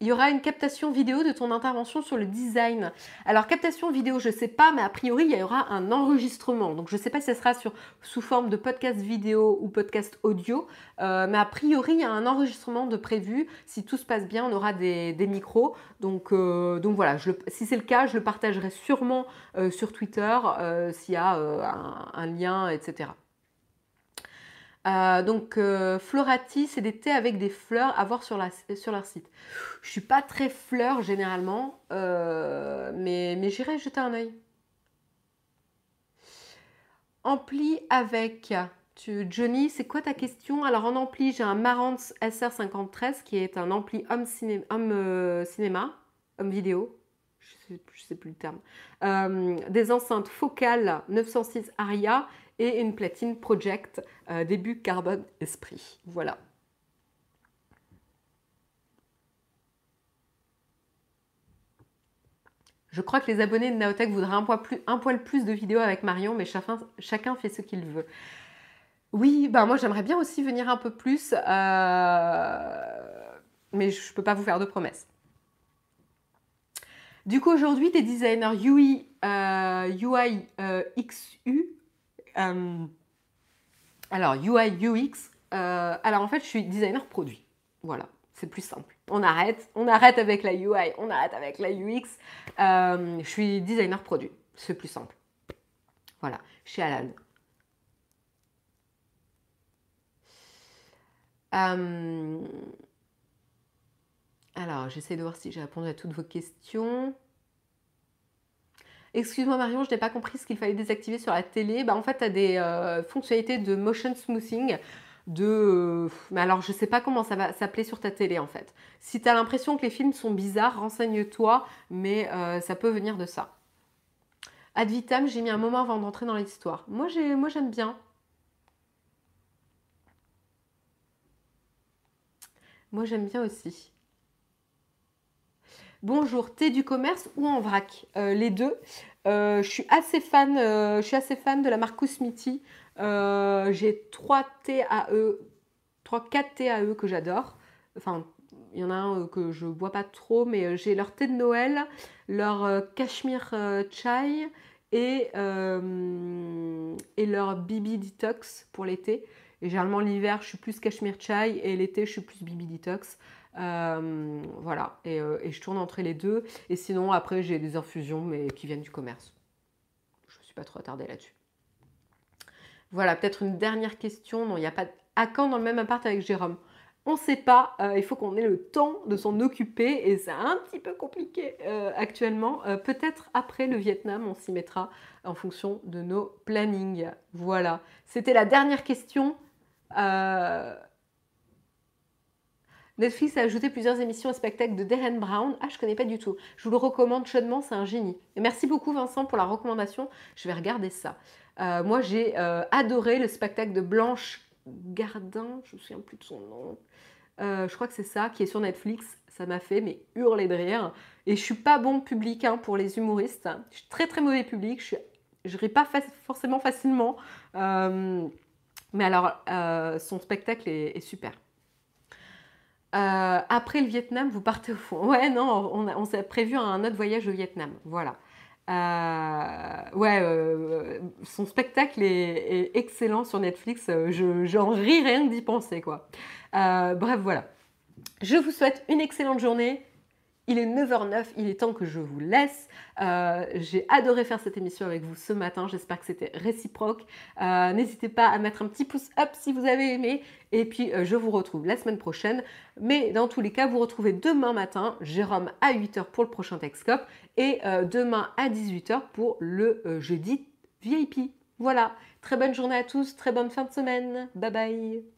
il y aura une captation vidéo de ton intervention sur le design. Alors, captation vidéo, je ne sais pas, mais a priori, il y aura un enregistrement. Donc, je ne sais pas si ce sera sur, sous forme de podcast vidéo ou podcast audio, euh, mais a priori, il y a un enregistrement de prévu. Si tout se passe bien, on aura des, micros. Donc, euh, voilà, si c'est le cas, je le partagerai sûrement euh, sur Twitter s'il y a un lien, etc. Euh, donc euh, Florati, c'est des thés avec des fleurs à voir sur, leur site. Je suis pas très fleur généralement, euh, mais, j'irai jeter un œil. Ampli avec. Johnny, c'est quoi ta question? Alors en ampli, j'ai un Marantz SR53 qui est un ampli homme, cinéma, homme vidéo, je sais plus le terme. des enceintes focales 906 Aria et une platine Project euh, début carbone esprit. Voilà. Je crois que les abonnés de Naotech voudraient un, poil plus, plus de vidéos avec Marion, mais chacun, fait ce qu'il veut. Oui, ben moi j'aimerais bien aussi venir un peu plus, euh, mais je ne peux pas vous faire de promesses. Du coup, aujourd'hui, des designers UI, UI XU euh, alors, UI, UX. Euh, alors, en fait, je suis designer produit. Voilà, c'est plus simple. On arrête, on arrête avec la UI, on arrête avec la UX. Euh, je suis designer produit. C'est plus simple. Voilà, chez Alan. alors, j'essaie de voir si j'ai répondu à toutes vos questions. Excuse-moi Marion, je n'ai pas compris ce qu'il fallait désactiver sur la télé. Bah, en fait, tu as des euh, fonctionnalités de motion smoothing. De... Euh, mais alors, je ne sais pas comment ça va s'appeler sur ta télé en fait. Si tu as l'impression que les films sont bizarres, renseigne-toi, mais euh, ça peut venir de ça. Ad vitam, j'ai mis un moment avant d'entrer dans l'histoire. Moi, j'aime bien. Moi, j'aime bien aussi. Bonjour, thé du commerce ou en vrac euh, Les deux. Euh, je, suis assez fan, euh, je suis assez fan de la marque Cosmiti. J'ai 3 TAE, 3, 4 TAE que j'adore. Enfin, il y en a un que je bois pas trop, mais j'ai leur thé de Noël, leur Cashmere Chai et, et leur Bibi Detox pour l'été. Et généralement l'hiver, je suis plus Cashmere Chai et l'été, je suis plus Bibi Detox. Euh, voilà, euh, et, je tourne entre les deux. Et sinon, après, j'ai des infusions, mais qui viennent du commerce. Je ne suis pas trop attardée là-dessus. Voilà, peut-être une dernière question. Non, il n'y a pas à quand dans le même appart avec Jérôme on ne sait pas, euh, il faut qu'on ait le temps de s'en occuper et c'est un petit peu compliqué actuellement. Peut-être après le Vietnam, on s'y mettra en fonction de nos plannings. Voilà, c'était la dernière question. Netflix a ajouté plusieurs émissions et spectacles de Darren Brown. Ah, je connais pas du tout. Je vous le recommande chaudement, c'est un génie. Merci beaucoup Vincent pour la recommandation. Je vais regarder ça. Euh, moi, j'ai euh, adoré le spectacle de Blanche Gardin, je me souviens plus de son nom. Euh, je crois que c'est ça, qui est sur Netflix. Ça m'a fait mais hurler de rire. Et je suis pas bon public hein, pour les humoristes. Je suis très très mauvais public. Je, ne ris pas forcément facilement. mais alors, son spectacle est super. Euh, après le Vietnam, vous partez au fond. Ouais, non, on, s'est prévu un autre voyage au Vietnam. Voilà. Euh, ouais, euh, son spectacle est, excellent sur Netflix. J'en ris rien d'y penser, quoi. bref, voilà. Je vous souhaite une excellente journée. Il est 9h09, il est temps que je vous laisse. Euh, j'ai adoré faire cette émission avec vous ce matin, j'espère que c'était réciproque. Euh, n'hésitez pas à mettre un petit pouce up si vous avez aimé. Et puis euh, je vous retrouve la semaine prochaine. Mais dans tous les cas, vous retrouvez demain matin Jérôme à 8h pour le prochain Texcope et demain à 18h pour le jeudi VIP. Voilà, très bonne journée à tous, très bonne fin de semaine. Bye bye